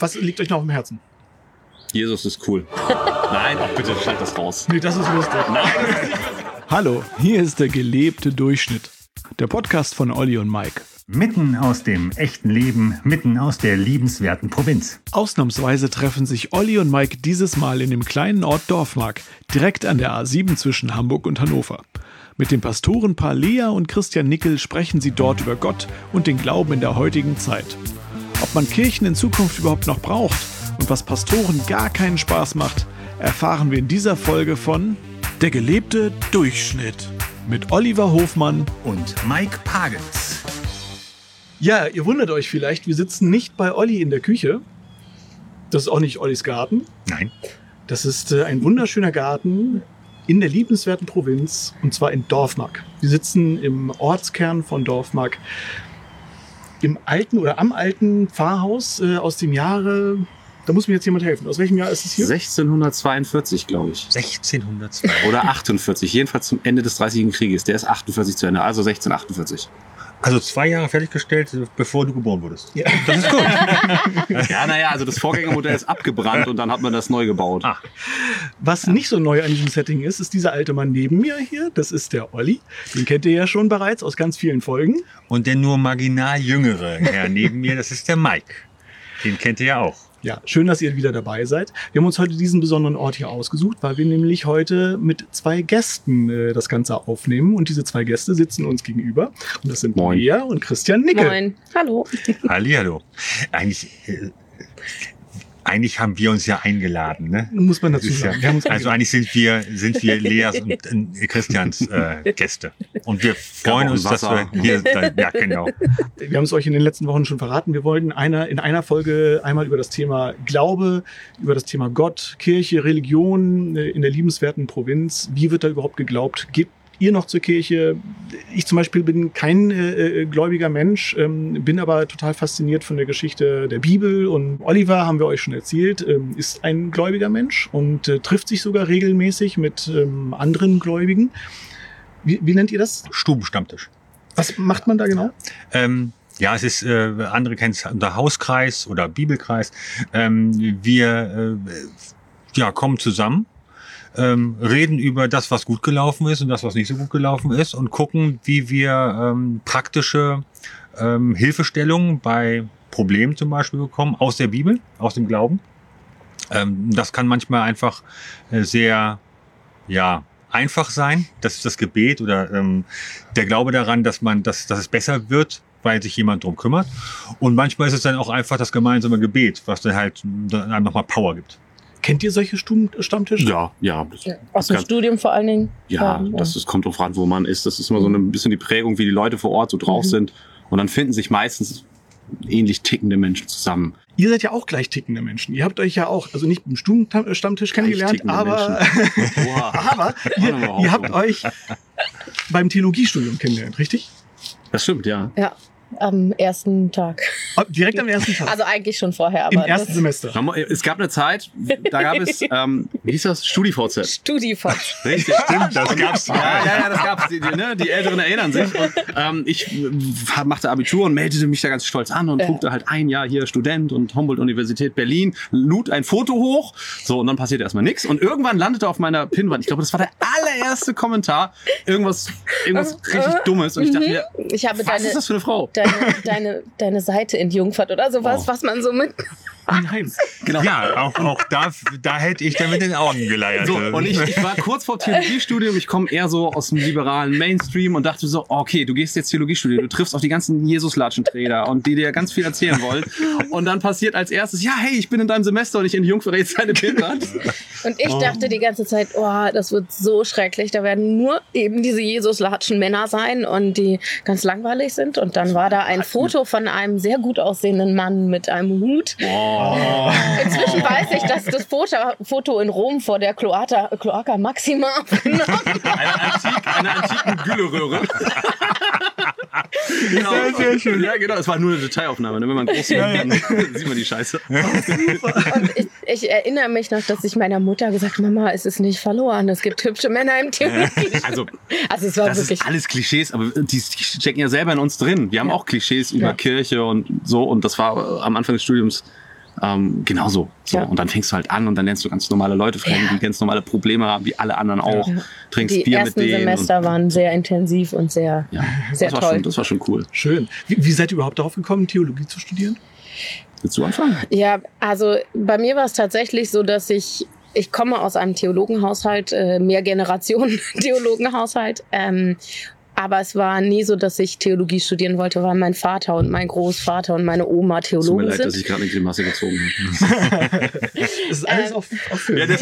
was liegt euch noch am Herzen? Jesus ist cool. Nein, ach bitte, schalt das raus. Nee, das ist lustig. Hallo, hier ist der gelebte Durchschnitt. Der Podcast von Olli und Mike. Mitten aus dem echten Leben, mitten aus der liebenswerten Provinz. Ausnahmsweise treffen sich Olli und Mike dieses Mal in dem kleinen Ort Dorfmark, direkt an der A7 zwischen Hamburg und Hannover. Mit dem Pastorenpaar Lea und Christian Nickel sprechen sie dort über Gott und den Glauben in der heutigen Zeit. Ob man Kirchen in Zukunft überhaupt noch braucht und was Pastoren gar keinen Spaß macht, erfahren wir in dieser Folge von Der gelebte Durchschnitt mit Oliver Hofmann Und Mike Pagels. Ja, ihr wundert euch vielleicht, wir sitzen nicht bei Olli in der Küche. Das ist auch nicht Ollis Garten. Nein. Das ist äh, ein wunderschöner Garten in der liebenswerten Provinz und zwar in Dorfmark. Wir sitzen im Ortskern von Dorfmark im alten oder am alten Pfarrhaus äh, aus dem Jahre. Da muss mir jetzt jemand helfen. Aus welchem Jahr ist es hier? 1642, glaube ich. 1602. Oder 48, jedenfalls zum Ende des Dreißigjährigen Krieges. Der ist 48 zu Ende, also 1648. Also zwei Jahre fertiggestellt, bevor du geboren wurdest. Ja. Das ist gut. Ja, naja, also das Vorgängermodell ist abgebrannt und dann hat man das neu gebaut. Ah. Was nicht so neu an diesem Setting ist, ist dieser alte Mann neben mir hier. Das ist der Olli. Den kennt ihr ja schon bereits aus ganz vielen Folgen. Und der nur marginal jüngere Herr neben mir, das ist der Mike. Den kennt ihr ja auch. Ja, schön, dass ihr wieder dabei seid. Wir haben uns heute diesen besonderen Ort hier ausgesucht, weil wir nämlich heute mit zwei Gästen äh, das Ganze aufnehmen. Und diese zwei Gäste sitzen uns gegenüber. Und das sind Moin. Lea und Christian Nickel. Moin. Hallo. Hallihallo. Eigentlich, äh, eigentlich haben wir uns ja eingeladen, ne? Muss man Das dazu ja, sagen. Uns also eigentlich sind wir, sind wir Leas und äh, Christians äh, Gäste. Und wir freuen uns, dass wir hier sein. Ja, genau. Wir haben es euch in den letzten Wochen schon verraten. Wir wollten einer, in einer Folge einmal über das Thema Glaube, über das Thema Gott, Kirche, Religion äh, in der liebenswerten Provinz. Wie wird da überhaupt geglaubt? Geht ihr noch zur Kirche? Ich zum Beispiel bin kein äh, äh, gläubiger Mensch, ähm, bin aber total fasziniert von der Geschichte der Bibel. Und Oliver, haben wir euch schon erzählt, ähm, ist ein gläubiger Mensch und äh, trifft sich sogar regelmäßig mit ähm, anderen Gläubigen. Wie, wie nennt ihr das? Stubenstammtisch. Was macht man da genau? Ähm, ja, es ist, äh, andere kennen es unter Hauskreis oder Bibelkreis. Ähm, wir äh, ja, kommen zusammen, ähm, reden über das, was gut gelaufen ist und das, was nicht so gut gelaufen ist und gucken, wie wir ähm, praktische ähm, Hilfestellungen bei Problemen zum Beispiel bekommen aus der Bibel, aus dem Glauben. Ähm, das kann manchmal einfach äh, sehr, ja, einfach sein. Das ist das Gebet oder ähm, der Glaube daran, dass man, dass, dass es besser wird, weil sich jemand drum kümmert. Und manchmal ist es dann auch einfach das gemeinsame Gebet, was dann halt einem nochmal Power gibt. Kennt ihr solche Stuben Stammtische? Ja, ja. Aus dem Studium vor allen Dingen. Ja, Ähm, das, das kommt drauf an, wo man ist. Das ist immer so ein bisschen die Prägung, wie die Leute vor Ort so drauf Mhm. sind. Und dann finden sich meistens ähnlich tickende Menschen zusammen. Ihr seid ja auch gleich tickende Menschen. Ihr habt euch ja auch, also nicht im Stubenstammtisch kennengelernt, tickende aber, aber ihr, ihr habt euch beim Theologiestudium kennengelernt, richtig? Das stimmt, ja. Ja, am ersten Tag. Oh, Direkt am ersten Tag. Also eigentlich schon vorher, Im aber ersten das Semester. Es gab eine Zeit, da gab es, ähm, wie hieß das? StudiVZ. Studifahrt. Richtig, stimmt, das gab's. Ja, ja, ja, das gab's. Die, die, ne? die Älteren erinnern sich. Und, ähm, ich äh, machte Abitur und meldete mich da ganz stolz an und Ja. guckte halt ein Jahr hier Student und Humboldt-Universität Berlin, lud ein Foto hoch. So, und dann passierte erstmal nichts. Und irgendwann landete auf meiner Pinnwand, ich glaube, das war der allererste Kommentar, irgendwas, irgendwas richtig Dummes. Und ich dachte mir, Ich habe was deine, ist das für eine Frau? Deine, deine, deine Seite in Jungfahrt oder sowas, Oh. was man so mit. Oh nein. Genau. Ja, auch, auch da, da hätte ich dann mit den Augen geleiert. So, und ich, ich war kurz vor Theologiestudium, ich komme eher so aus dem liberalen Mainstream und dachte so, okay, du gehst jetzt Theologiestudium, du triffst auf die ganzen Jesus-Latschenträger und die dir ganz viel erzählen wollen. Und dann passiert als erstes, ja, hey, ich bin in deinem Semester und ich in Jungfrau jetzt deine Bildwand. Und ich dachte die ganze Zeit, oh, das wird so schrecklich. Da werden nur eben diese Jesus-latschen Männer sein und die ganz langweilig sind. Und dann war da ein Foto von einem sehr gut aussehenden Mann mit einem Hut. Inzwischen weiß ich, dass das Foto, Foto in Rom vor der Cloata, Cloaca Maxima aufgenommen Eine, antik, eine antiken Gülleröhre. genau. Sehr, sehr schön. Ja, genau, es war nur eine Detailaufnahme. Ne? Wenn man groß sieht, dann sieht man die Scheiße. Und ich, ich erinnere mich noch, dass ich meiner Mutter gesagt habe, Mama, es ist nicht verloren. Es gibt hübsche Männer im Theologie. Also, Also es war das wirklich. ist alles Klischees, aber die, stecken ja selber in uns drin. Wir haben Ja. auch Klischees über Ja. Kirche und so. Und das war am Anfang des Studiums Ähm, genauso. So. Ja. Und dann fängst du halt an und dann lernst du ganz normale Leute kennen, Ja. die ganz normale Probleme haben, wie alle anderen auch. Ja. Trinkst Die Bier mit ersten denen. Semester waren sehr intensiv und sehr, sehr das war toll. Schon, das war schon cool. Schön. Wie, wie seid ihr überhaupt darauf gekommen, Theologie zu studieren? Willst du anfangen? Ja, also bei mir war es tatsächlich so, dass ich ich komme aus einem Theologenhaushalt, äh, mehr Generationen Theologenhaushalt. Ähm, aber es war nie so, dass ich Theologie studieren wollte, weil mein Vater und mein Großvater und meine Oma Tut mir Theologen leid, dass sind. ich gerade eine Grimasse gezogen habe. Das ist alles Ähm, auf, auf Film. äh,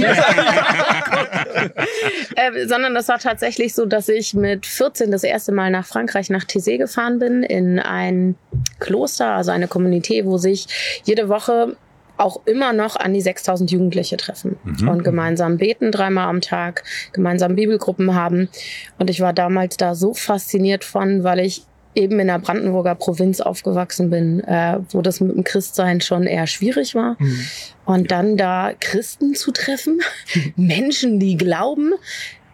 sondern das war tatsächlich so, dass ich mit 14 das erste Mal nach Frankreich, nach Thésée gefahren bin, in ein Kloster, also eine Community, wo sich jede Woche auch immer noch an die 6000 Jugendliche treffen Mhm. und gemeinsam beten dreimal am Tag, gemeinsam Bibelgruppen haben. Und ich war damals da so fasziniert von, weil ich eben in der Brandenburger Provinz aufgewachsen bin, äh, wo das mit dem Christsein schon eher schwierig war. Mhm. Und dann da Christen zu treffen, Menschen, die glauben,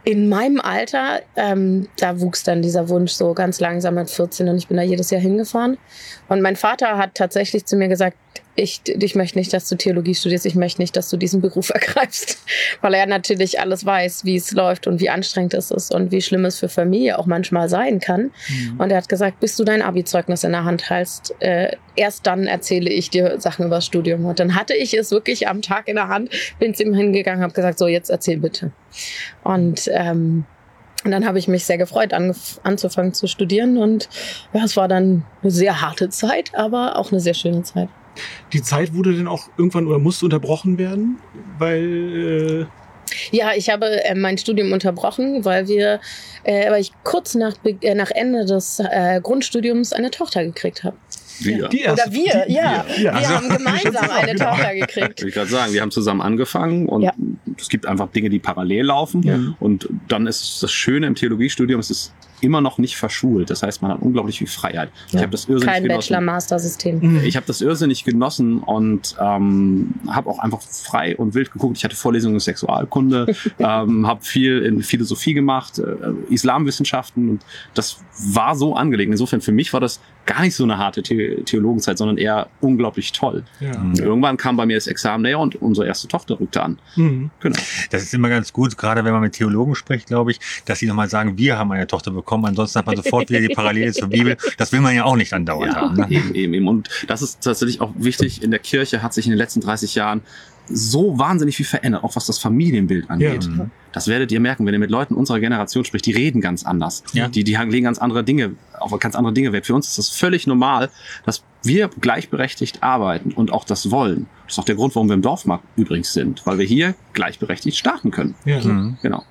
in meinem Alter, ähm, da wuchs dann dieser Wunsch so ganz langsam mit 14 und ich bin da jedes Jahr hingefahren. Und mein Vater hat tatsächlich zu mir gesagt, ich, ich möchte nicht, dass du Theologie studierst, ich möchte nicht, dass du diesen Beruf ergreifst, weil er natürlich alles weiß, wie es läuft und wie anstrengend es ist und wie schlimm es für Familie auch manchmal sein kann. Mhm. Und er hat gesagt, bis du dein Abi-Zeugnis in der Hand hältst, äh, erst dann erzähle ich dir Sachen über das Studium. Und dann hatte ich es wirklich am Tag in der Hand, bin zu ihm hingegangen, habe gesagt, so jetzt erzähl bitte. Und ähm, und dann habe ich mich sehr gefreut, anzufangen zu studieren. Und ja, es war dann eine sehr harte Zeit, aber auch eine sehr schöne Zeit. Die Zeit wurde denn auch irgendwann oder musste unterbrochen werden, weil Ja, ich habe äh, mein Studium unterbrochen, weil wir, äh, weil ich kurz nach, äh, nach Ende des äh, Grundstudiums eine Tochter gekriegt habe. Wir. die erste. Oder wir, die, ja. Wir, ja. Wir haben gemeinsam eine genau. Tochter gekriegt. Ich gerade sagen, wir haben zusammen angefangen und Ja. es gibt einfach Dinge, die parallel laufen. Ja. Und dann ist das Schöne im Theologiestudium, es ist immer noch nicht verschult. Das heißt, man hat unglaublich viel Freiheit. Ich Ja. habe das irrsinnig Kein genossen. Bachelor-Master-System. Mhm. Ich habe das irrsinnig genossen und ähm, habe auch einfach frei und wild geguckt. Ich hatte Vorlesungen in Sexualkunde, ähm, habe viel in Philosophie gemacht, äh, Islamwissenschaften und das war so angelegt. Insofern für mich war das gar nicht so eine harte The Theologenzeit, sondern eher unglaublich toll. ja. Und Irgendwann kam bei mir das Examen näher und unsere erste Tochter rückte an. Mhm. Genau. Das ist immer ganz gut, gerade wenn man mit Theologen spricht, glaube ich, dass sie nochmal sagen, wir haben eine Tochter bekommen. Ansonsten hat man sofort wieder die Parallele zur Bibel. Das will man ja auch nicht andauernd haben. Ne? eben, eben, eben. Und das ist tatsächlich auch wichtig. In der Kirche hat sich in den letzten 30 Jahren so wahnsinnig viel verändert, auch was das Familienbild angeht. Mhm. Das werdet ihr merken, wenn ihr mit Leuten unserer Generation spricht, die reden ganz anders. Ja. Die, die legen ganz andere Dinge, auf ganz andere Dinge Wert. Für uns ist das völlig normal, dass wir gleichberechtigt arbeiten und auch das wollen. Das ist auch der Grund, warum wir im Dorfmarkt übrigens sind, weil wir hier gleichberechtigt starten können. Ja. Mhm. Genau.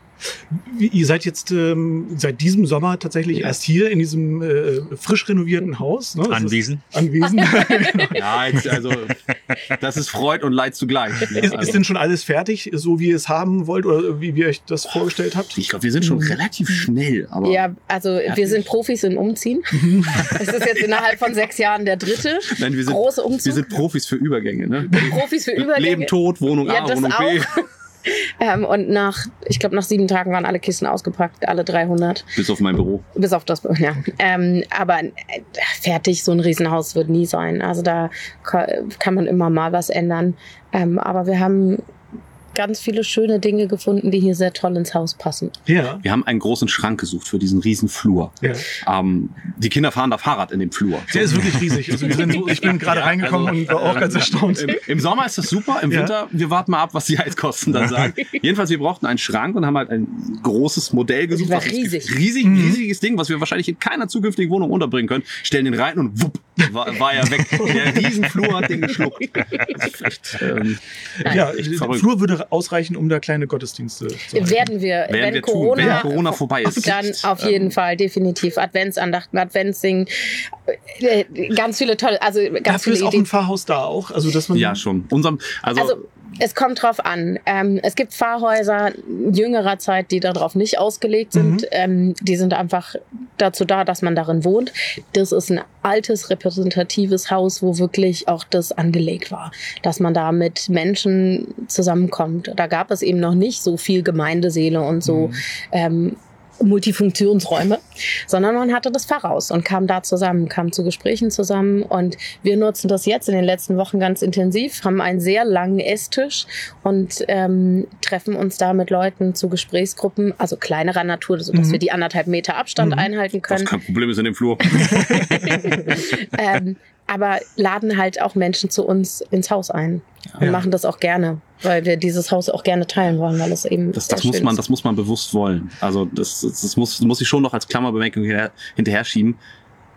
Wie- Ihr seid jetzt ähm, seit diesem Sommer tatsächlich Ja. erst hier in diesem äh, frisch renovierten Haus. Ne? Das ist Anwesen. Anwesen. Ja, jetzt, also das ist Freud und Leid zugleich. ne? ist, Also- ist denn schon alles fertig, so wie ihr es haben wollt oder wie ihr euch das vorgestellt habt? Ich glaube, wir sind schon relativ schnell, aber Ja, also wir sind Profis in Umziehen. Es ist jetzt innerhalb von sechs Jahren der dritte Nein, wir sind, große Umzug. wir sind Profis für Übergänge. Ne? Profis für Übergänge. Leben, Tod, Wohnung Ja, A, das Wohnung B. Ähm, und nach, ich glaube, nach sieben Tagen waren alle Kisten ausgepackt, alle 300. Bis auf mein Büro. Bis auf das, ja. Ähm, aber äh, fertig, so ein Riesenhaus wird nie sein. Also da ka- kann man immer mal was ändern. Ähm, aber wir haben ganz viele schöne Dinge gefunden, die hier sehr toll ins Haus passen. Ja. Wir haben einen großen Schrank gesucht für diesen riesen Flur. ja. Ähm, die Kinder fahren da Fahrrad in dem Flur. Der ist wirklich riesig. Also wir sind so, ich bin gerade Ja, reingekommen also, und war auch ganz erstaunt. Im, Im Sommer ist das super, im Ja. Winter, wir warten mal ab, was die Heizkosten dann sagen. Jedenfalls, wir brauchten einen Schrank und haben halt ein großes Modell gesucht. war was uns riesig. gefällt. Riesig, Mhm. riesiges Ding, was wir wahrscheinlich in keiner zukünftigen Wohnung unterbringen können. Stellen den rein und wupp, war, war er weg. Der Riesenflur hat den geschluckt. Das ist echt, ähm, Ja, echt der. Flur würde ausreichen, um da kleine Gottesdienste zu halten. Werden wir, Werden wenn wir tun, Corona, wenn Corona vorbei ist. Dann auf jeden Ähm, Fall, definitiv. Adventsandachten, Adventssingen, äh, ganz viele tolle, also ganz Dafür ist viele auch ein. Pfarrhaus da auch. Also, dass man Ja, schon. Unserem, also, Also es kommt drauf an. Ähm, es gibt Pfarrhäuser jüngerer Zeit, die darauf nicht ausgelegt sind. Mhm. Ähm, die sind einfach dazu da, dass man darin wohnt. Das ist ein altes, repräsentatives Haus, wo wirklich auch das angelegt war, dass man da mit Menschen zusammenkommt. Da gab es eben noch nicht so viel Gemeindeseele und so. Mhm. Ähm, Multifunktionsräume, sondern man hatte das Pfarrhaus und kam da zusammen, kam zu Gesprächen zusammen und wir nutzen das jetzt in den letzten Wochen ganz intensiv, haben einen sehr langen Esstisch und ähm, treffen uns da mit Leuten zu Gesprächsgruppen, also kleinerer Natur, sodass Mhm. wir die anderthalb Meter Abstand Mhm. einhalten Was können. kein Problem ist in dem Flur. ähm, aber laden halt auch Menschen zu uns ins Haus ein und Ja. machen das auch gerne, weil wir dieses Haus auch gerne teilen wollen, weil es eben Das, das muss man, ist. das muss man bewusst wollen. Also das, das, das muss, muss ich schon noch als Klammerbemerkung hinterher, hinterher schieben.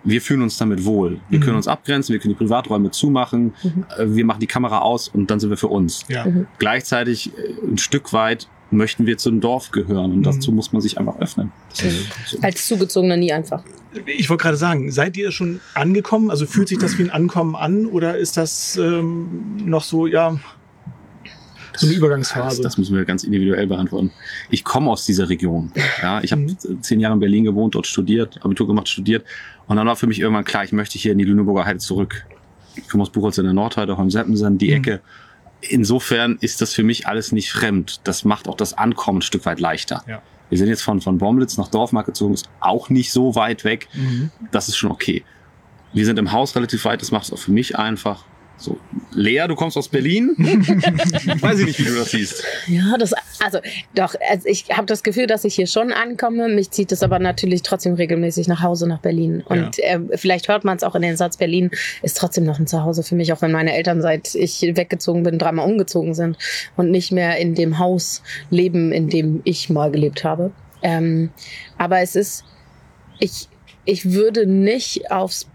Wir fühlen uns damit wohl. Wir Mhm. können uns abgrenzen, wir können die Privaträume zumachen, Mhm. äh, wir machen die Kamera aus und dann sind wir für uns. Ja. Mhm. Gleichzeitig äh, ein Stück weit möchten wir zum Dorf gehören und Mhm. dazu muss man sich einfach öffnen. Mhm. So. Als Zugezogener nie einfach. Ich wollte gerade sagen, seid ihr schon angekommen? Also fühlt sich das wie ein Ankommen an oder ist das ähm, noch so, ja, so eine Das, Übergangsphase? das müssen wir ganz individuell beantworten. Ich komme aus dieser Region. Ja, ich habe Mhm. zehn Jahre in Berlin gewohnt, dort studiert, Abitur gemacht, studiert. Und dann war für mich irgendwann klar, ich möchte hier in die Lüneburger Heide zurück. Ich komme aus Buchholz in der Nordheide, Holm-Seppensen, die Mhm. Ecke. Insofern ist das für mich alles nicht fremd. Das macht auch das Ankommen ein Stück weit leichter. Ja. Wir sind jetzt von, von Bomlitz nach Dorfmark gezogen, ist auch nicht so weit weg. Mhm. Das ist schon okay. Wir sind im Haus relativ weit, das macht es auch für mich einfach. So, Lea, du kommst aus Berlin? Weiß ich nicht, wie du das siehst. Ja, das, also doch, also ich habe das Gefühl, dass ich hier schon ankomme. Mich zieht es aber natürlich trotzdem regelmäßig nach Hause, nach Berlin. Und äh, vielleicht hört man es auch in den Satz, Berlin ist trotzdem noch ein Zuhause für mich, auch wenn meine Eltern, seit ich weggezogen bin, dreimal umgezogen sind und nicht mehr in dem Haus leben, in dem ich mal gelebt habe. Ähm, aber es ist, ich, ich würde nicht aufs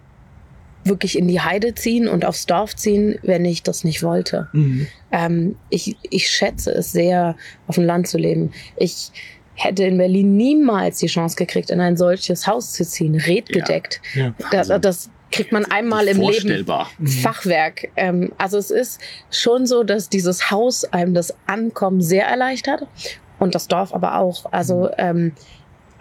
wirklich in die Heide ziehen und aufs Dorf ziehen, wenn ich das nicht wollte. Mhm. Ähm, ich, ich schätze es sehr, auf dem Land zu leben. Ich hätte in Berlin niemals die Chance gekriegt, in ein solches Haus zu ziehen, redgedeckt. Ja. Das, das kriegt man einmal im Leben. Vorstellbar. Mhm. Fachwerk. Ähm, also es ist schon so, dass dieses Haus einem das Ankommen sehr erleichtert und das Dorf aber auch. Also ähm,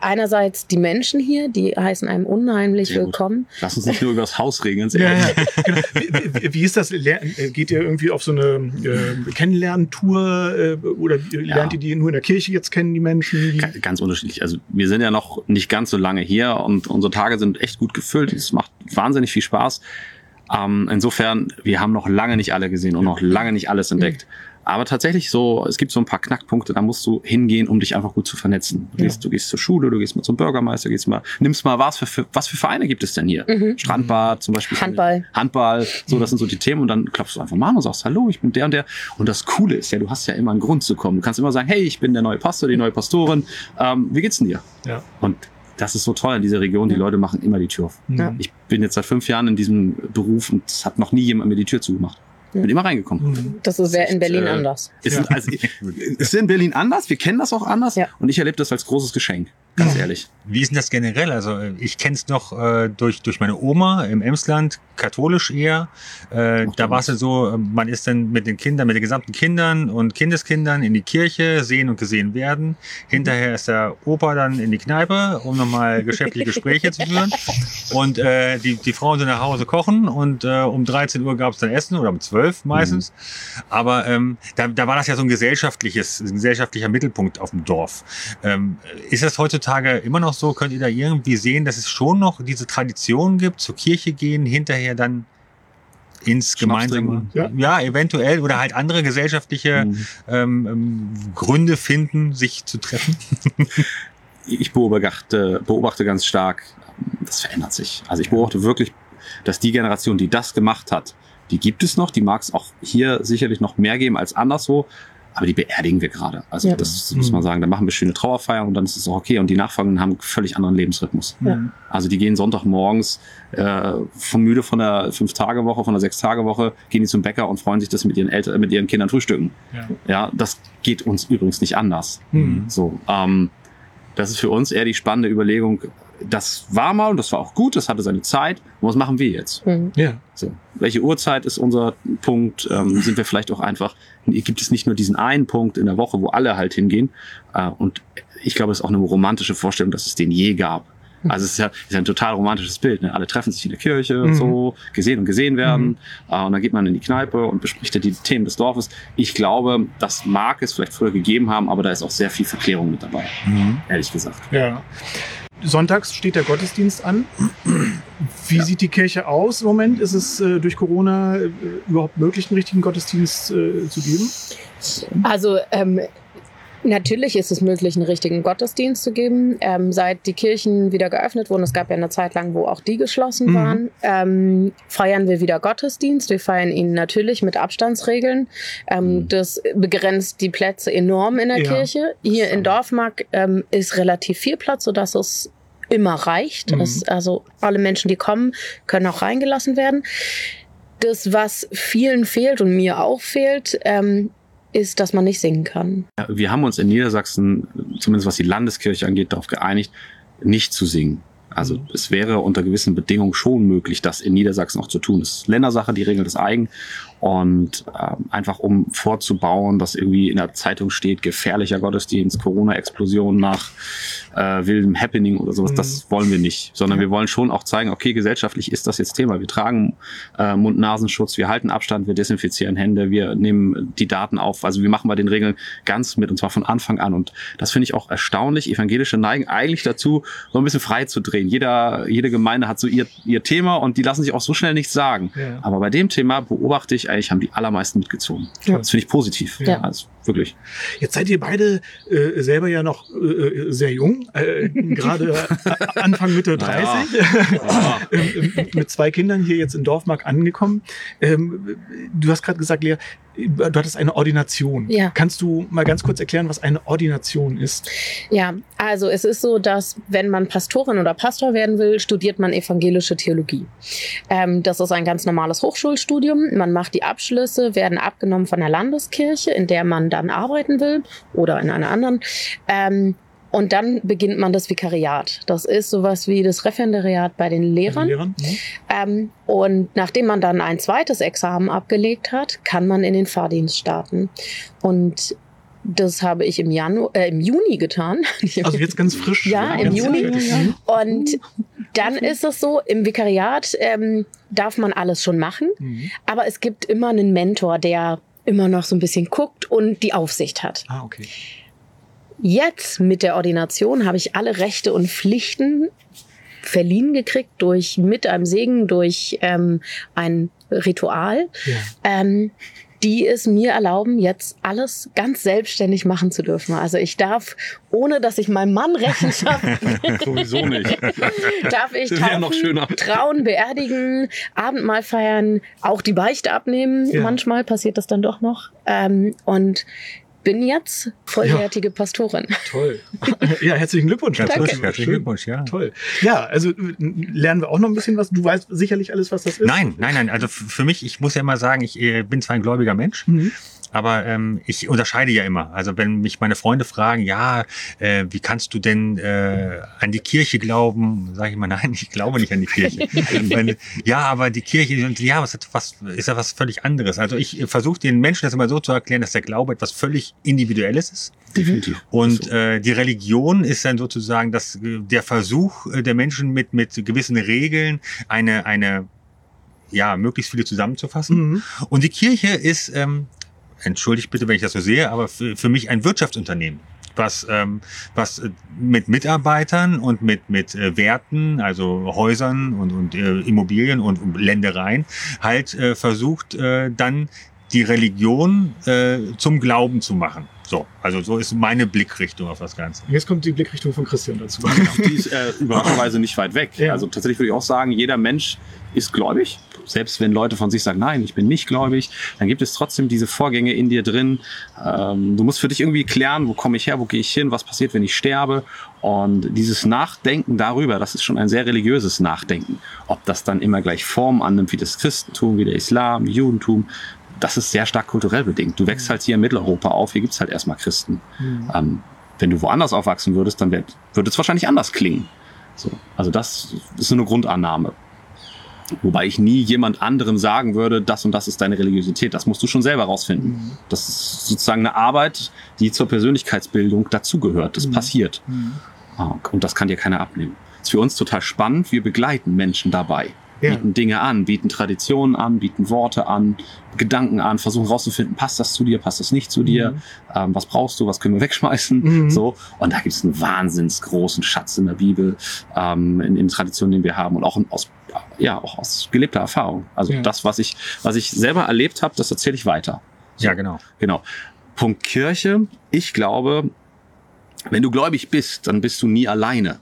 einerseits die Menschen hier, die heißen einem unheimlich Sehr gut. willkommen. Lass uns nicht nur über das Haus reden, Ja, ehrlich. ja, genau. Wie, wie- ist das? Äh, Geht ihr irgendwie auf so eine äh, Kennenlerntour äh, oder lernt ihr die nur in der Kirche jetzt kennen, die Menschen? Ganz unterschiedlich. Also wir sind ja noch nicht ganz so lange hier und unsere Tage sind echt gut gefüllt. Es macht wahnsinnig viel Spaß. Ähm, insofern, wir haben noch lange nicht alle gesehen und noch lange nicht alles entdeckt. Aber tatsächlich so, es gibt so ein paar Knackpunkte, da musst du hingehen, um dich einfach gut zu vernetzen. Du, Ja. gehst, du gehst zur Schule, du gehst mal zum Bürgermeister, gehst mal, nimmst mal was für, für was für Vereine gibt es denn hier? Mhm. Strandbad zum Beispiel. Handball. Handball, so, das sind so die Themen und dann klopfst du einfach mal an und sagst, hallo, ich bin der und der. Und das Coole ist ja, du hast ja immer einen Grund zu kommen. Du kannst immer sagen, hey, ich bin der neue Pastor, die neue Pastorin. Ähm, wie geht's denn dir? Ja. Und das ist so toll in dieser Region. Die. Leute machen immer die Tür auf. Ja. Ich bin jetzt seit fünf Jahren in diesem Beruf und es hat noch nie jemand mir die Tür zugemacht. Bin immer reingekommen. Mhm. Das ist wäre in Berlin äh, anders. Sind, also, ist in Berlin anders, wir kennen das auch anders Ja. und ich erlebe das als großes Geschenk, ganz ehrlich. Wie ist denn das generell? Also ich kenne es noch äh, durch, durch meine Oma im Emsland, katholisch eher. Äh, Ach, da war es ja so, man ist dann mit den Kindern, mit den gesamten Kindern und Kindeskindern in die Kirche, sehen und gesehen werden. Hinterher ist der Opa dann in die Kneipe, um nochmal geschäftliche Gespräche zu führen. Und äh, die, die Frauen sind nach Hause kochen und äh, um 13 Uhr gab es dann Essen oder um 12 meistens. Aber ähm, da, da war das ja so ein gesellschaftliches, ein gesellschaftlicher Mittelpunkt auf dem Dorf. Ähm, ist das heutzutage immer noch so? Könnt ihr da irgendwie sehen, dass es schon noch diese Tradition gibt, zur Kirche gehen, hinterher dann ins gemeinsame, trinken. ja. eventuell oder halt andere gesellschaftliche Mhm. ähm, ähm, Gründe finden, sich zu treffen? ich beobachte, beobachte ganz stark, das verändert sich. Also ich beobachte wirklich, dass die Generation, die das gemacht hat, die gibt es noch, die mag es auch hier sicherlich noch mehr geben als anderswo, aber die beerdigen wir gerade. Also Ja. das muss man sagen, da machen wir schöne Trauerfeiern und dann ist es auch okay. Und die Nachfolgenden haben einen völlig anderen Lebensrhythmus. Ja. Also die gehen Sonntagmorgens äh, vom müde von der Fünf-Tage-Woche, von der Sechs-Tage-Woche, gehen die zum Bäcker und freuen sich, dass sie mit ihren Eltern, mit ihren Kindern frühstücken. Ja. Ja, das geht uns übrigens nicht anders. Mhm. So, ähm, das ist für uns eher die spannende Überlegung. Das war mal und das war auch gut, das hatte seine Zeit. Und was machen wir jetzt? Mhm. Ja. So, welche Uhrzeit ist unser Punkt? Ähm, sind wir vielleicht auch einfach, gibt es nicht nur diesen einen Punkt in der Woche, wo alle halt hingehen? Äh, und ich glaube, es ist auch eine romantische Vorstellung, dass es den je gab. Also es ist ja, ist ja ein total romantisches Bild. Ne? Alle treffen sich in der Kirche Mhm. und so, gesehen und gesehen werden. Äh, und dann geht man in die Kneipe und bespricht ja die Themen des Dorfes. Ich glaube, das mag es vielleicht früher gegeben haben, aber da ist auch sehr viel Verklärung mit dabei, Mhm. ehrlich gesagt. Ja. Sonntags steht der Gottesdienst an. Wie sieht die Kirche aus im Moment? Ist es äh, durch Corona äh, überhaupt möglich, einen richtigen Gottesdienst äh, zu geben? Also ähm, natürlich ist es möglich, einen richtigen Gottesdienst zu geben. Ähm, seit die Kirchen wieder geöffnet wurden, es gab ja eine Zeit lang, wo auch die geschlossen Mhm. waren, ähm, feiern wir wieder Gottesdienst. Wir feiern ihn natürlich mit Abstandsregeln. Ähm, Mhm. Das begrenzt die Plätze enorm in der Ja. Kirche. Hier in Dorfmark ähm, ist relativ viel Platz, sodass es immer reicht. Mhm. Es, also alle Menschen, die kommen, können auch reingelassen werden. Das, was vielen fehlt und mir auch fehlt, ähm, ist, dass man nicht singen kann. Ja, Wir haben uns in Niedersachsen, zumindest was die Landeskirche angeht, darauf geeinigt, nicht zu singen. Also Mhm. es wäre unter gewissen Bedingungen schon möglich, das in Niedersachsen auch zu tun. Das ist Ländersache, die regelt das eigen. Und ähm, einfach um vorzubauen, dass irgendwie in der Zeitung steht, gefährlicher Gottesdienst, Corona-Explosion nach äh, wildem Happening oder sowas, Mhm. das wollen wir nicht. Sondern Ja. wir wollen schon auch zeigen, okay, gesellschaftlich ist das jetzt Thema. Wir tragen äh, Mund-Nasenschutz, wir halten Abstand, wir desinfizieren Hände, wir nehmen die Daten auf. Also wir machen bei den Regeln ganz mit und zwar von Anfang an. Und das finde ich auch erstaunlich. Evangelische neigen eigentlich dazu, so ein bisschen frei zu drehen. Jeder, jede Gemeinde hat so ihr, ihr Thema und die lassen sich auch so schnell nichts sagen. Ja. Aber bei dem Thema beobachte ich eigentlich, haben die allermeisten mitgezogen. Ja. Das finde ich positiv. Ja. Also wirklich. Jetzt seid ihr beide äh, selber ja noch äh, sehr jung, äh, gerade Anfang Mitte 30, Ja. ähm, ähm, mit zwei Kindern hier jetzt in Dorfmark angekommen. Ähm, du hast gerade gesagt, Lea, du hattest eine Ordination. Ja. Kannst du mal ganz kurz erklären, was eine Ordination ist? Ja, also es ist so, dass wenn man Pastorin oder Pastor werden will, studiert man evangelische Theologie. Ähm, das ist ein ganz normales Hochschulstudium. Man macht die Abschlüsse, werden abgenommen von der Landeskirche, in der man dann arbeiten will oder in einer anderen. Ähm, und dann beginnt man das Vikariat. Das ist sowas wie das Referendariat bei den Bei den Lehrern. Lehrern? Mhm. Ähm, und nachdem man dann ein zweites Examen abgelegt hat, kann man in den Fahrdienst starten. Und das habe ich im, Janu äh, im Juni getan. Also jetzt ganz frisch. Ja, im Juni. Und dann ist es so, im Vikariat ähm, darf man alles schon machen, Mhm. aber es gibt immer einen Mentor, der immer noch so ein bisschen guckt und die Aufsicht hat. Ah, okay. Jetzt mit der Ordination habe ich alle Rechte und Pflichten verliehen gekriegt durch mit einem Segen, durch ähm, ein Ritual, Ja. ähm, die es mir erlauben, jetzt alles ganz selbstständig machen zu dürfen. Also ich darf, ohne dass ich meinem Mann Rechenschaft Sowieso nicht. darf ich taufen, trauen, beerdigen, Abendmahl feiern, auch die Beichte abnehmen. Ja. Manchmal passiert das dann doch noch. Ähm, und bin jetzt vollwertige Pastorin. Toll. ja, herzlichen Glückwunsch. Danke. Herzlichen. Glückwunsch, ja. Toll. Ja, also äh, lernen wir auch noch ein bisschen was. Du weißt sicherlich alles, was das ist. Nein, nein, nein. Also für mich, ich muss ja immer sagen, ich äh, bin zwar ein gläubiger Mensch, Mhm. Aber ähm, ich unterscheide ja immer. Also wenn mich meine Freunde fragen, ja, äh, wie kannst du denn äh, an die Kirche glauben, sage ich immer, nein, ich glaube nicht an die Kirche. Wenn, ja, aber die Kirche, und ja, was, was ist ja was völlig anderes. Also ich versuche den Menschen das immer so zu erklären, dass der Glaube etwas völlig Individuelles ist. Definitiv. Und äh, die Religion ist dann sozusagen das, äh, der Versuch äh, der Menschen mit, mit gewissen Regeln eine, eine, ja, möglichst viele zusammenzufassen. Mhm. Und die Kirche ist, ähm, entschuldigt bitte, wenn ich das so sehe, aber für, für mich ein Wirtschaftsunternehmen. Was, ähm, was äh, mit Mitarbeitern und mit, mit äh, Werten, also Häusern und, und äh, Immobilien und, und Ländereien, halt äh, versucht, äh, dann die Religion äh, zum Glauben zu machen. So, also so ist meine Blickrichtung auf das Ganze. Jetzt kommt die Blickrichtung von Christian dazu. Die ist äh, überraschenderweise nicht weit weg. Ja. Also tatsächlich würde ich auch sagen, jeder Mensch ist gläubig. Selbst wenn Leute von sich sagen, nein, ich bin nicht gläubig, dann gibt es trotzdem diese Vorgänge in dir drin. Ähm, du musst für dich irgendwie klären, wo komme ich her, wo gehe ich hin, was passiert, wenn ich sterbe. Und dieses Nachdenken darüber, das ist schon ein sehr religiöses Nachdenken. Ob das dann immer gleich Form annimmt wie das Christentum, wie der Islam, Judentum, das ist sehr stark kulturell bedingt. Du wächst halt hier in Mitteleuropa auf, hier gibt's halt erstmal Christen. Mhm. Ähm, wenn du woanders aufwachsen würdest, dann wär, würde es wahrscheinlich anders klingen. So, also das ist so eine Grundannahme. Wobei ich nie jemand anderem sagen würde, das und das ist deine Religiosität. Das musst du schon selber rausfinden. Mhm. Das ist sozusagen eine Arbeit, die zur Persönlichkeitsbildung dazugehört. Das Mhm. passiert. Mhm. Ah, Und das kann dir keiner abnehmen. ist für uns total spannend. Wir begleiten Menschen dabei. Ja. Bieten Dinge an, bieten Traditionen an, bieten Worte an, Gedanken an, versuchen rauszufinden, passt das zu dir, passt das nicht zu dir, ähm, was brauchst du, was können wir wegschmeißen, Mhm. so. Und da gibt es einen wahnsinns großen Schatz in der Bibel, ähm, in, in Traditionen, den wir haben und auch aus, ja, auch aus gelebter Erfahrung. Also Ja. das, was ich, was ich selber erlebt habe, das erzähle ich weiter. Ja, genau. Genau. Punkt Kirche. Ich glaube, wenn du gläubig bist, dann bist du nie alleine.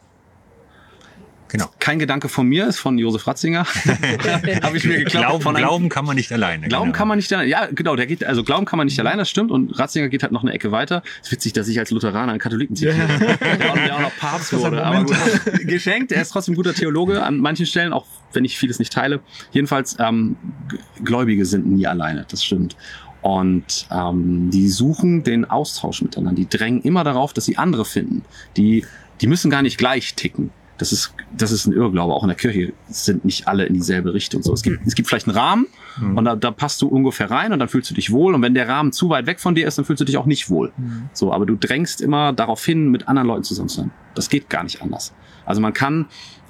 Genau. Kein Gedanke von mir, ist von Josef Ratzinger. Habe ich mir geglaubt. Glauben, von einem- glauben kann man nicht alleine. Glauben genau. kann man nicht alleine. Ja, genau, der geht, also Glauben kann man nicht alleine, das stimmt. Und Ratzinger geht halt noch eine Ecke weiter. Es ist witzig, dass ich als Lutheraner einen Katholiken. Der, auch- der auch noch Papst wurde. Aber gut, geschenkt. Er ist trotzdem ein guter Theologe an manchen Stellen, auch wenn ich vieles nicht teile. Jedenfalls, ähm, Gläubige sind nie alleine, das stimmt. Und ähm, die suchen den Austausch miteinander. Die drängen immer darauf, dass sie andere finden. Die, die müssen gar nicht gleich ticken. Das ist, das ist ein Irrglaube. Auch in der Kirche sind nicht alle in dieselbe Richtung. So, es gibt, es gibt vielleicht einen Rahmen Mhm. und da, da passt du ungefähr rein und dann fühlst du dich wohl. Und wenn der Rahmen zu weit weg von dir ist, dann fühlst du dich auch nicht wohl. Mhm. So, aber du drängst immer darauf hin, mit anderen Leuten zusammen zu sein. Das geht gar nicht anders. Also man kann,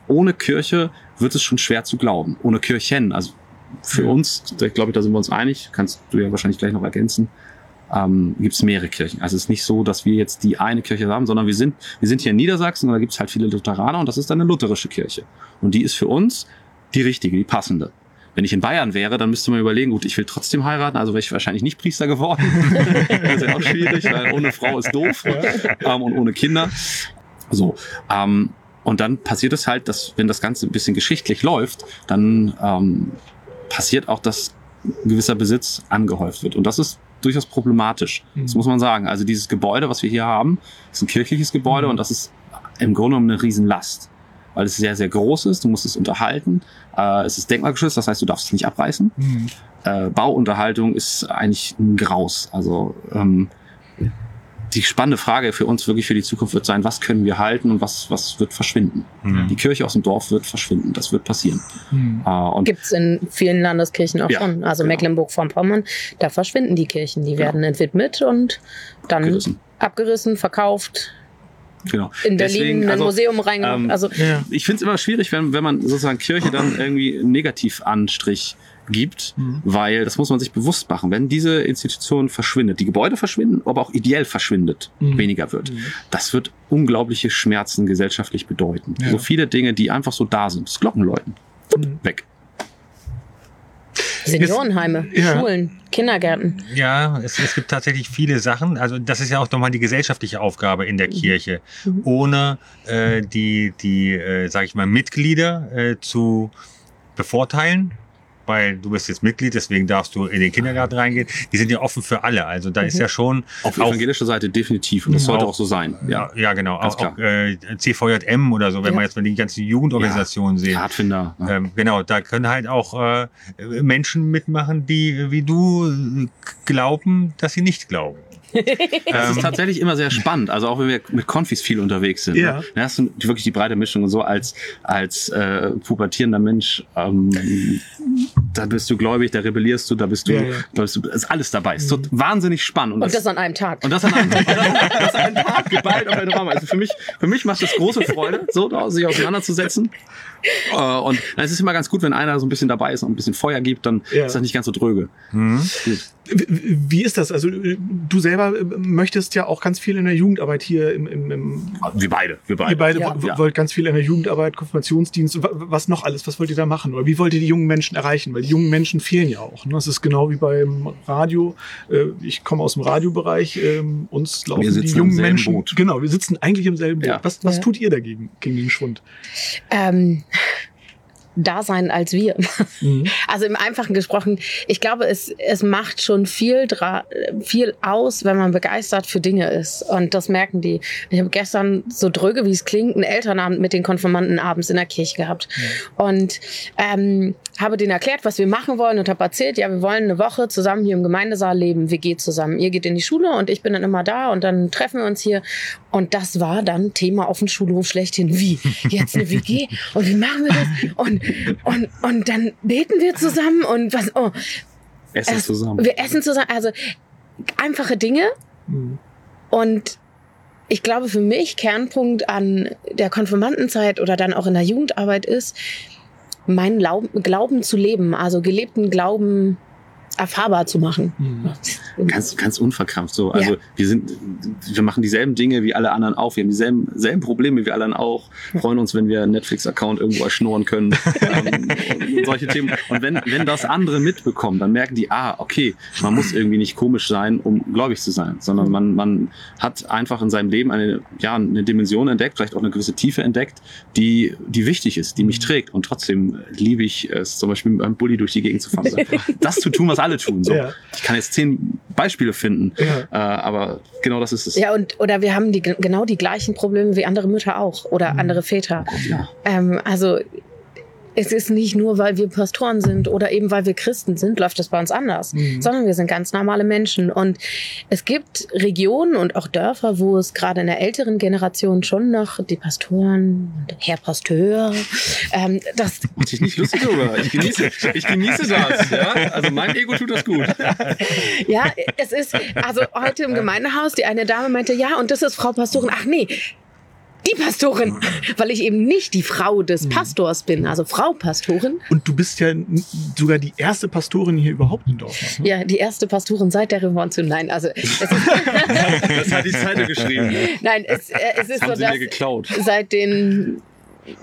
ohne Kirche wird es schon schwer zu glauben. Ohne Kirchen. Also für Ja. uns, da glaube ich, da sind wir uns einig, kannst du ja wahrscheinlich gleich noch ergänzen, ähm, gibt es mehrere Kirchen. Also es ist nicht so, dass wir jetzt die eine Kirche haben, sondern wir sind, wir sind hier in Niedersachsen und da gibt es halt viele Lutheraner und das ist dann eine lutherische Kirche. Und die ist für uns die richtige, die passende. Wenn ich in Bayern wäre, dann müsste man überlegen, gut, ich will trotzdem heiraten, also wäre ich wahrscheinlich nicht Priester geworden. das ist ja auch schwierig, weil ohne Frau ist doof ähm, und ohne Kinder. So, ähm, und dann passiert es halt, dass wenn das Ganze ein bisschen geschichtlich läuft, dann ähm, passiert auch, dass ein gewisser Besitz angehäuft wird. Und das ist durchaus problematisch. Das Mhm. muss man sagen. Also dieses Gebäude, was wir hier haben, ist ein kirchliches Gebäude Mhm. und das ist im Grunde genommen eine Riesenlast. Weil es sehr, sehr groß ist, du musst es unterhalten. Äh, es ist denkmalgeschützt, das heißt, du darfst es nicht abreißen. Mhm. Äh, Bauunterhaltung ist eigentlich ein Graus. Also ähm, die spannende Frage für uns wirklich für die Zukunft wird sein, was können wir halten und was, was wird verschwinden. Mhm. Die Kirche aus dem Dorf wird verschwinden, das wird passieren. Mhm. Äh, und Gibt's in vielen Landeskirchen auch Ja, schon. Also genau. Mecklenburg-Vorpommern, da verschwinden die Kirchen. Die werden entwidmet und dann Abgerissen. abgerissen, verkauft, genau. in Berlin Deswegen, in ein also, Museum reingemacht. ähm, also Ja. Ich finde es immer schwierig, wenn, wenn man sozusagen Kirche dann irgendwie einen Negativanstrich gibt, Mhm. weil das muss man sich bewusst machen. Wenn diese Institution verschwindet, die Gebäude verschwinden, aber auch ideell verschwindet, Mhm. weniger wird, Mhm. das wird unglaubliche Schmerzen gesellschaftlich bedeuten. Ja. So viele Dinge, die einfach so da sind. Das Glockenläuten. Mhm. Weg. Seniorenheime, Ja. Schulen, Kindergärten. Ja, es, es gibt tatsächlich viele Sachen. Also das ist ja auch nochmal die gesellschaftliche Aufgabe in der Kirche, Mhm. ohne äh, die, die äh, sage ich mal, Mitglieder äh, zu bevorteilen. Weil du bist jetzt Mitglied, deswegen darfst du in den Kindergarten reingehen. Die sind ja offen für alle. Also da Mhm. ist ja schon Auf evangelischer Seite definitiv. Und das Mhm. sollte Auch- auch so sein. ja, ja genau, Ganz auch, auch äh, CVJM oder so, wenn Ja. man jetzt mal die ganzen Jugendorganisationen sieht. Pfadfinder. ne? Ähm, genau, da können halt auch äh, Menschen mitmachen, die äh, wie du äh, glauben, dass sie nicht glauben. Das ist Ähm, tatsächlich immer sehr spannend. Also auch wenn wir mit Konfis viel unterwegs sind. Ja. Ne? Da hast du wirklich die breite Mischung und so als, als äh, pubertierender Mensch. Ähm, da bist du gläubig, da rebellierst du, da bist du, Ja, ja. da bist du ist alles dabei. Es ist so wahnsinnig spannend. Und das an einem Tag. und das an einem, das, das an einem Tag geballt auf einen Raum. Also für mich, für mich macht das große Freude, so da sich auseinanderzusetzen. Äh, und es ist immer ganz gut, wenn einer so ein bisschen dabei ist und ein bisschen Feuer gibt, dann Ja. ist das nicht ganz so dröge. hm? Wie- ist das? Also äh, du selber äh, möchtest ja auch ganz viel in der Jugendarbeit hier im, im, im Wir beide, wir beide. Ihr beide Ja. wo- Ja. wollt ganz viel in der Jugendarbeit, Konfirmationsdienst, wa- was noch alles? Was wollt ihr da machen? Oder wie wollt ihr die jungen Menschen erreichen? Weil die jungen Menschen fehlen ja auch. Ne? Das ist genau wie beim Radio. Ich komme aus dem Radiobereich. ähm, Uns laufen die jungen selben Menschen. Boot. Genau, wir sitzen eigentlich im selben Boot. Ja. Was, was Ja. tut ihr dagegen, gegen den Schwund? Ähm, da sein als wir. Mhm. Also im Einfachen gesprochen, ich glaube, es, es macht schon viel, viel aus, wenn man begeistert für Dinge ist. Und das merken die. Ich habe gestern, so dröge wie es klingt, einen Elternabend mit den Konfirmanden abends in der Kirche gehabt. Und ähm, habe denen erklärt, was wir machen wollen und habe erzählt, ja, wir wollen eine Woche zusammen hier im Gemeindesaal leben. Wir gehen zusammen. Ihr geht in die Schule und ich bin dann immer da und dann treffen wir uns hier. Und das war dann Thema auf dem Schulhof schlechthin. Wie? Jetzt eine WG? Und wie machen wir das? Und, und, und dann beten wir zusammen und was? Oh, Essen es- zusammen. wir essen zusammen. Also einfache Dinge Mhm. und ich glaube, für mich Kernpunkt an der Konfirmandenzeit oder dann auch in der Jugendarbeit ist, meinen Glauben, zu leben, also gelebten Glauben erfahrbar zu machen. Mhm. Ganz, ganz unverkrampft so. Also Ja. wir sind, wir machen dieselben Dinge wie alle anderen auch. Wir haben dieselben selben Probleme wie alle anderen auch. Freuen uns, wenn wir einen Netflix-Account irgendwo erschnorren können. ähm, und solche Themen. Und wenn, wenn das andere mitbekommen, dann merken die, ah, okay, man muss irgendwie nicht komisch sein, um gläubig zu sein, sondern man, man hat einfach in seinem Leben eine, ja, eine Dimension entdeckt, vielleicht auch eine gewisse Tiefe entdeckt, die, die wichtig ist, die mich trägt. Und trotzdem liebe ich es, zum Beispiel mit einem Bulli durch die Gegend zu fahren. Das zu tun, was alle tun. So. Ja. Ich kann jetzt zehn Beispiele finden, Ja. äh, aber genau das ist es. Ja, und oder wir haben die, genau die gleichen Probleme wie andere Mütter auch oder Mhm. andere Väter. Ja. Ähm, also es ist nicht nur, weil wir Pastoren sind oder eben weil wir Christen sind, läuft das bei uns anders, Mhm. sondern wir sind ganz normale Menschen. Und es gibt Regionen und auch Dörfer, wo es gerade in der älteren Generation schon noch die Pastoren, und Herr Pasteur, ähm, das Mach dich nicht lustig darüber. Ich genieße, ich genieße das. Ja? Also mein Ego tut das gut. Ja, es ist, also heute im Gemeindehaus, die eine Dame meinte, ja, und das ist Frau Pastorin. Ach nee, die Pastorin, weil ich eben nicht die Frau des Pastors bin, also Frau Pastorin. Und du bist ja sogar die erste Pastorin hier überhaupt in Dortmund. Ne? Ja, die erste Pastorin seit der Revolution. Nein, also Das hat die Zeitung geschrieben. nein, es, äh, es ist Haben so, sie mir dass geklaut. seit den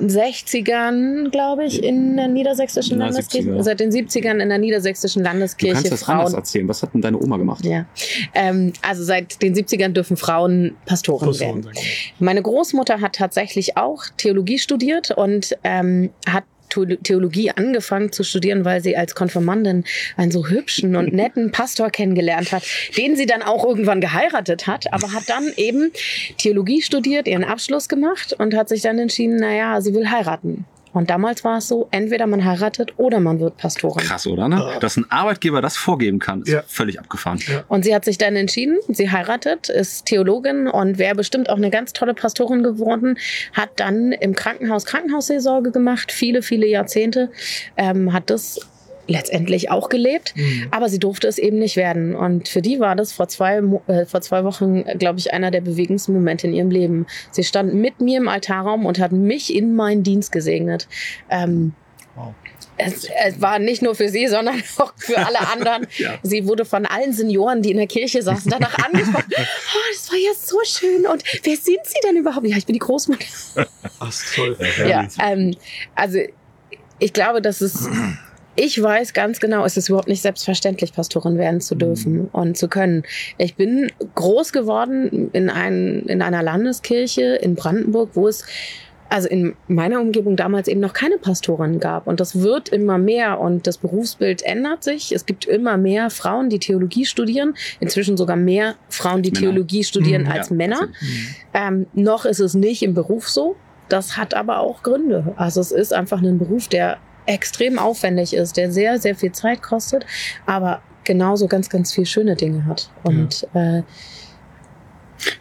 60ern, glaube ich, in der niedersächsischen Na, Landeskirche, 70er. seit den 70ern in der niedersächsischen Du Landeskirche kannst das anders erzählen. Was hat denn deine Oma gemacht? Ja, ähm, also seit den 70ern dürfen Frauen Pastoren Pastoren werden. sagen. Meine Großmutter hat tatsächlich auch Theologie studiert und ähm, hat Theologie angefangen zu studieren, weil sie als Konfirmandin einen so hübschen und netten Pastor kennengelernt hat, den sie dann auch irgendwann geheiratet hat, aber hat dann eben Theologie studiert, ihren Abschluss gemacht und hat sich dann entschieden, naja, sie will heiraten. Und damals war es so, entweder man heiratet oder man wird Pastorin. Krass, oder? Ne? Dass ein Arbeitgeber das vorgeben kann, ist Ja. völlig abgefahren. Ja. Und sie hat sich dann entschieden, sie heiratet, ist Theologin und wäre bestimmt auch eine ganz tolle Pastorin geworden, hat dann im Krankenhaus Krankenhausseelsorge gemacht, viele, viele Jahrzehnte, ähm, hat das letztendlich auch gelebt, Mhm. aber sie durfte es eben nicht werden. Und für die war das vor zwei, äh, vor zwei Wochen, glaube ich, einer der bewegendsten Momente in ihrem Leben. Sie stand mit mir im Altarraum und hat mich in meinen Dienst gesegnet. Ähm, Wow. es, es war nicht nur für sie, sondern auch für alle anderen. Ja. Sie wurde von allen Senioren, die in der Kirche saßen, danach angesprochen. Oh, das war ja so schön. Und wer sind Sie denn überhaupt? Ja, ich bin die Großmutter. Ach, toll. Ja, ähm, also ich glaube, dass es. Ich weiß ganz genau, es ist überhaupt nicht selbstverständlich, Pastorin werden zu dürfen und zu können. Ich bin groß geworden in, ein, in einer Landeskirche in Brandenburg, wo es also in meiner Umgebung damals eben noch keine Pastorin gab. Und das wird immer mehr und das Berufsbild ändert sich. Es gibt immer mehr Frauen, die Theologie studieren. Inzwischen sogar mehr Frauen, die Männer. Theologie studieren Mhm, als ja, Männer. tatsächlich. Ähm, noch ist es nicht im Beruf so. Das hat aber auch Gründe. Also es ist einfach ein Beruf, der extrem aufwendig ist, der sehr, sehr viel Zeit kostet, aber genauso ganz, ganz viel schöne Dinge hat. Und äh,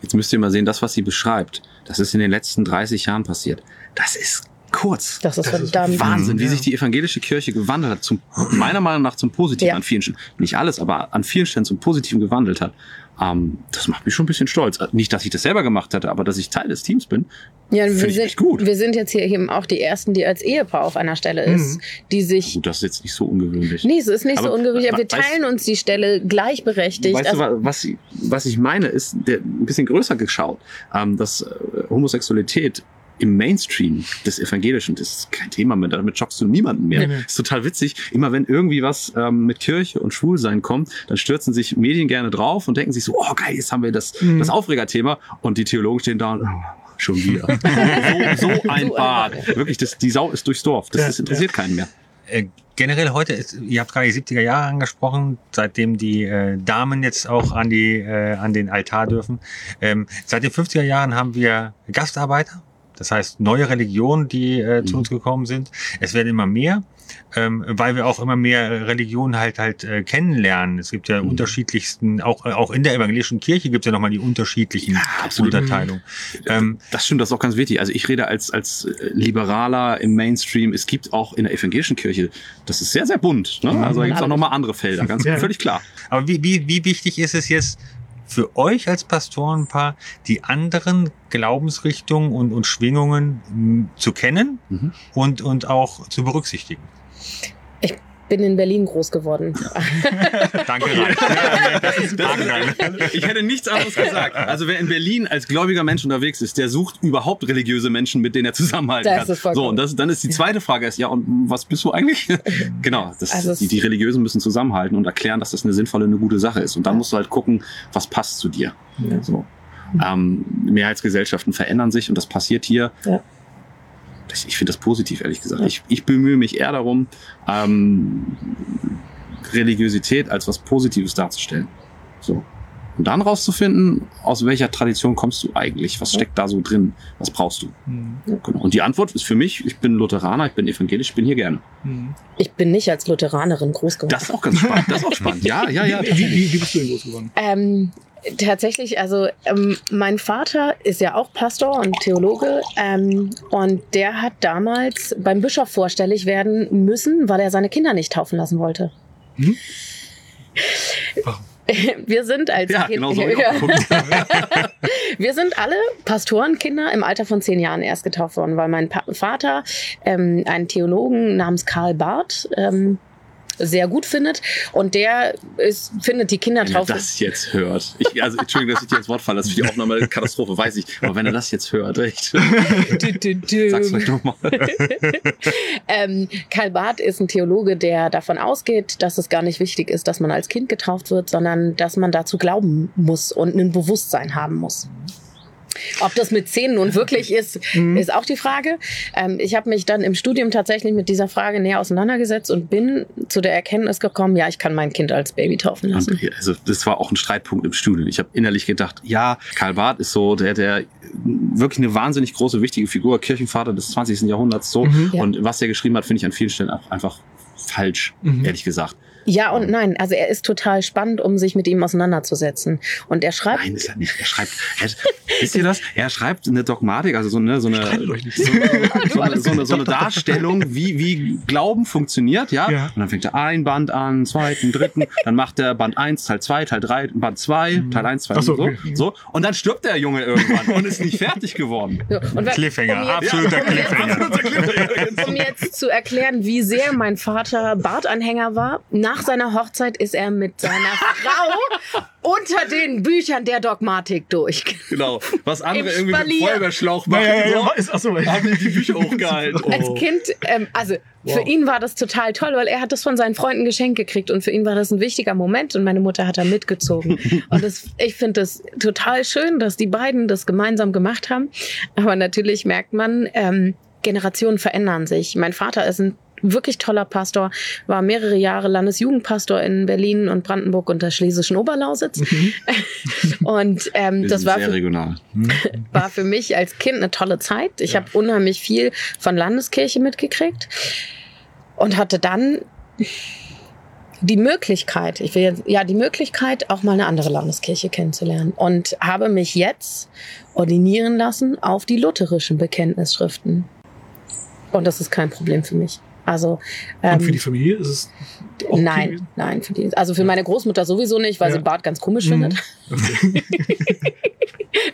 Jetzt müsst ihr mal sehen, das, was sie beschreibt, das ist in den letzten 30 Jahren passiert. Das ist kurz. das ist Das ist. Wahnsinn, wie Ja. sich die evangelische Kirche gewandelt hat, zum, meiner Meinung nach zum Positiven Ja. an vielen Stellen. Nicht alles, aber an vielen Stellen zum Positiven gewandelt hat. Ähm, das macht mich schon ein bisschen stolz. Nicht, dass ich das selber gemacht hätte, aber dass ich Teil des Teams bin. Ja, wir Finde ich sind, echt gut. wir sind jetzt hier eben auch die Ersten, die als Ehepaar auf einer Stelle ist, die sich. Gut, das ist jetzt nicht so ungewöhnlich. Nee, es ist nicht Aber so ungewöhnlich. aber Wir weißt- teilen uns die Stelle gleichberechtigt. Weißt du, Also- wa- was, ich- was ich meine, ist der, ein bisschen größer geschaut, ähm, dass äh, Homosexualität im Mainstream des Evangelischen, das ist kein Thema mehr, damit schockst du niemanden mehr. Nee, nee. Ist total witzig. Immer wenn irgendwie was ähm, mit Kirche und Schwulsein kommt, dann stürzen sich Medien gerne drauf und denken sich so, oh geil, jetzt haben wir das, Mhm. das Aufregerthema und die Theologen stehen da und, oh, schon wieder. so, so ein So Bad. Wirklich, das, die Sau ist durchs Dorf. Das, Ja, das interessiert keinen mehr. Äh, generell heute ist, ihr habt gerade die 70er Jahre angesprochen, seitdem die äh, Damen jetzt auch an die äh, an den Altar dürfen. Ähm, seit den 50er Jahren haben wir Gastarbeiter, das heißt neue Religionen, die äh, zu Mhm. uns gekommen sind. Es werden immer mehr, ähm, weil wir auch immer mehr Religionen halt halt äh, kennenlernen. Es gibt ja Mhm. unterschiedlichsten, auch äh, auch in der evangelischen Kirche gibt es ja nochmal die unterschiedlichen absolut. Unterteilungen. Ähm, Das stimmt, das ist auch ganz wichtig. Also ich rede als, als äh, Liberaler im Mainstream. Es gibt auch in der evangelischen Kirche, das ist sehr, sehr bunt. Ne? Also da gibt es auch nochmal andere Felder, ganz Ja. völlig klar. Aber wie, wie, wie wichtig ist es jetzt für euch als Pastorenpaar die anderen Glaubensrichtungen und, und Schwingungen mh, zu kennen Mhm. und, und auch zu berücksichtigen. Bin in Berlin groß geworden. Danke, Ralf. Ja, das ist Danke, Ralf. Ich hätte nichts anderes gesagt. Also wer in Berlin als gläubiger Mensch unterwegs ist, der sucht überhaupt religiöse Menschen, mit denen er zusammenhalten Das kann. ist vollkommen- so, und das, dann ist die zweite Frage ist, ja, und was bist du eigentlich? genau, das, Also die, die Religiösen müssen zusammenhalten und erklären, dass das eine sinnvolle, eine gute Sache ist. Und dann musst du halt gucken, was passt zu dir. So. Ähm, Mehrheitsgesellschaften verändern sich und das passiert hier. Ja. Das, ich finde das positiv, ehrlich gesagt. Ja. Ich, ich bemühe mich eher darum, ähm, Religiosität als was Positives darzustellen. So. Und dann rauszufinden, aus welcher Tradition kommst du eigentlich? Was steckt da so drin? Was brauchst du? Hm, Genau. Und die Antwort ist für mich, ich bin Lutheraner, ich bin evangelisch, ich bin hier gerne. hm. Ich bin nicht als Lutheranerin groß geworden. Das ist auch ganz spannend. Das ist auch spannend. Ja, ja, ja. Wie, wie, wie bist du denn groß geworden? Ähm, tatsächlich, also ähm, mein Vater ist ja auch Pastor und Theologe ähm, und der hat damals beim Bischof vorstellig werden müssen, weil er seine Kinder nicht taufen lassen wollte. Hm? Warum? Wir sind als Ja, Kind, genau so. geguckt. wir sind alle Pastorenkinder im Alter von zehn Jahren erst getauft worden, weil mein pa Vater ähm, einen Theologen namens Karl Barth ähm, sehr gut findet und der ist, findet die Wenn er Kindertaufe das jetzt hört. Ich, also, Entschuldigung, dass ich dir ins Wort falle. Das ist für die Aufnahme eine Katastrophe, weiß ich. Aber wenn er das jetzt hört, echt. Sag's vielleicht nochmal. Ähm, Karl Barth ist ein Theologe, der davon ausgeht, dass es gar nicht wichtig ist, dass man als Kind getauft wird, sondern dass man dazu glauben muss und ein Bewusstsein haben muss. Ob das mit zehn nun wirklich ist, Mhm. ist auch die Frage. Ähm, ich habe mich dann im Studium tatsächlich mit dieser Frage näher auseinandergesetzt und bin zu der Erkenntnis gekommen, ja, ich kann mein Kind als Baby taufen lassen. Also, das war auch ein Streitpunkt im Studium. Ich habe innerlich gedacht, ja, Karl Barth ist so der, der wirklich eine wahnsinnig große, wichtige Figur, Kirchenvater des 20. Jahrhunderts so. Mhm. Ja. Und was er geschrieben hat, finde ich an vielen Stellen auch einfach falsch, Mhm. ehrlich gesagt. Ja und nein. Also er ist total spannend, um sich mit ihm auseinanderzusetzen. Und er schreibt, Nein, ist er nicht. Er schreibt, er, wisst ihr das? Er schreibt eine Dogmatik, also so eine, so eine, so, so, eine, so, eine, so eine Darstellung, wie, wie Glauben funktioniert, ja? Ja. Und dann fängt er ein Band an, zweiten, dritten, dann macht er Band 1, Teil 2, Teil 3, Band 2, Teil 1, 2 Ach so, und so, okay. so. Und dann stirbt der Junge irgendwann und ist nicht fertig geworden. So, und Cliffhanger, um jetzt- absoluter um jetzt- Cliffhanger. Um jetzt zu erklären, wie sehr mein Vater Bartanhänger war, nach seiner Hochzeit ist er mit seiner Frau unter den Büchern der Dogmatik durch. Genau. Was andere Im irgendwie mit dem Spalier. Feuerwehrschlauch machen, Ja, ja, ja, so, ist, achso, haben die die Bücher hochgehalten. Als Oh. Kind, ähm, also für Wow. ihn war das total toll, weil er hat das von seinen Freunden geschenkt gekriegt und für ihn war das ein wichtiger Moment und meine Mutter hat da mitgezogen. Und das, ich finde das total schön, dass die beiden das gemeinsam gemacht haben. Aber natürlich merkt man, ähm, Generationen verändern sich. Mein Vater ist ein wirklich toller Pastor, war mehrere Jahre Landesjugendpastor in Berlin und Brandenburg und der schlesischen Oberlausitz. Und ähm, das war für, regional. war für mich als Kind eine tolle Zeit. Ich habe unheimlich viel von Landeskirche mitgekriegt und hatte dann die Möglichkeit, ich will jetzt, ja, die Möglichkeit, auch mal eine andere Landeskirche kennenzulernen und habe mich jetzt ordinieren lassen auf die lutherischen Bekenntnisschriften. Und das ist kein Problem für mich. Also, ähm, Und für die Familie ist es auch okay nein, gewesen? nein, für die, also für meine Großmutter sowieso nicht, weil Ja. sie Bart ganz komisch Mhm. findet.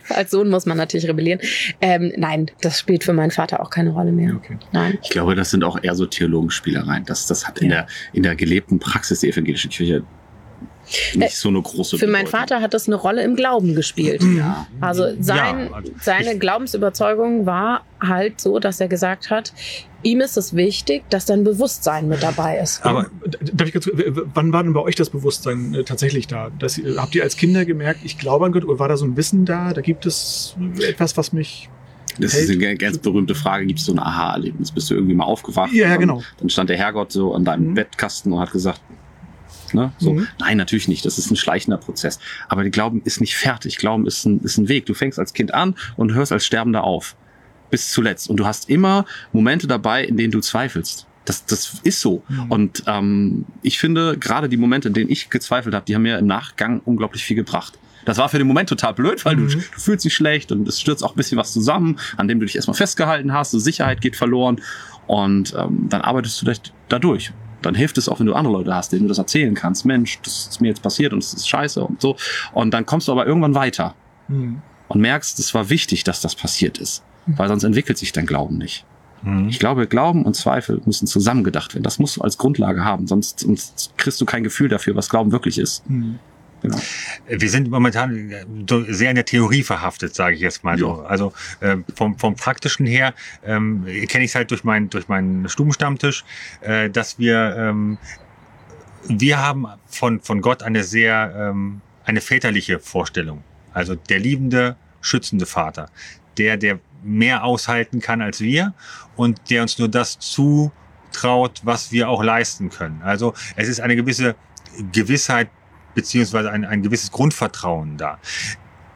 Als Sohn muss man natürlich rebellieren. Ähm, nein, das spielt für meinen Vater auch keine Rolle mehr. Okay. Nein. Ich glaube, das sind auch eher so Theologenspielereien. Das, das hat in, Ja. der, in der gelebten Praxis der evangelischen Kirche nicht so eine große Äh, Für meinen. Vater hat das eine Rolle im Glauben gespielt. Ja. Also sein, Ja, also seine Glaubensüberzeugung war halt so, dass er gesagt hat, ihm ist es wichtig, dass dein Bewusstsein mit dabei ist. Aber- D- Darf ich kurz, wann war denn bei euch das Bewusstsein äh, tatsächlich da? Das, äh, habt ihr als Kinder gemerkt, ich glaube an Gott, oder war da so ein Wissen da? Da gibt es etwas, was mich. Das ist eine ganz berühmte Frage. Gibt es so ein Aha-Erlebnis? Bist du irgendwie mal aufgewacht? Ja, ja, genau. Dann stand der Herrgott so an deinem Mhm. Bettkasten und hat gesagt, ne, so. Mhm. Nein, natürlich nicht. Das ist ein schleichender Prozess. Aber Glauben ist nicht fertig. Glauben ist ein, ist ein Weg. Du fängst als Kind an und hörst als Sterbender auf. Bis zuletzt. Und du hast immer Momente dabei, in denen du zweifelst. Das, das ist so. Mhm. Und ähm, ich finde, gerade die Momente, in denen ich gezweifelt habe, die haben mir im Nachgang unglaublich viel gebracht. Das war für den Moment total blöd, weil Mhm. du, du fühlst dich schlecht und es stürzt auch ein bisschen was zusammen, an dem du dich erstmal festgehalten hast, die Sicherheit geht verloren und ähm, dann arbeitest du dich da durch. Dann hilft es auch, wenn du andere Leute hast, denen du das erzählen kannst. Mensch, das ist mir jetzt passiert und es ist scheiße und so. Und dann kommst du aber irgendwann weiter Mhm. und merkst, es war wichtig, dass das passiert ist. Weil sonst entwickelt sich dein Glauben nicht. Mhm. Ich glaube, Glauben und Zweifel müssen zusammengedacht werden. Das musst du als Grundlage haben, sonst, sonst kriegst du kein Gefühl dafür, was Glauben wirklich ist. Mhm. Genau. Wir sind momentan so sehr in der Theorie verhaftet, sage ich jetzt mal so. Ja. Also äh, vom, vom praktischen her ähm, kenne ich es halt durch, mein, durch meinen Stubenstammtisch, äh, dass wir ähm, wir haben von, von Gott eine sehr ähm, eine väterliche Vorstellung. Also der liebende, schützende Vater, der der mehr aushalten kann als wir und der uns nur das zutraut, was wir auch leisten können. Also es ist eine gewisse Gewissheit beziehungsweise ein, ein gewisses Grundvertrauen da.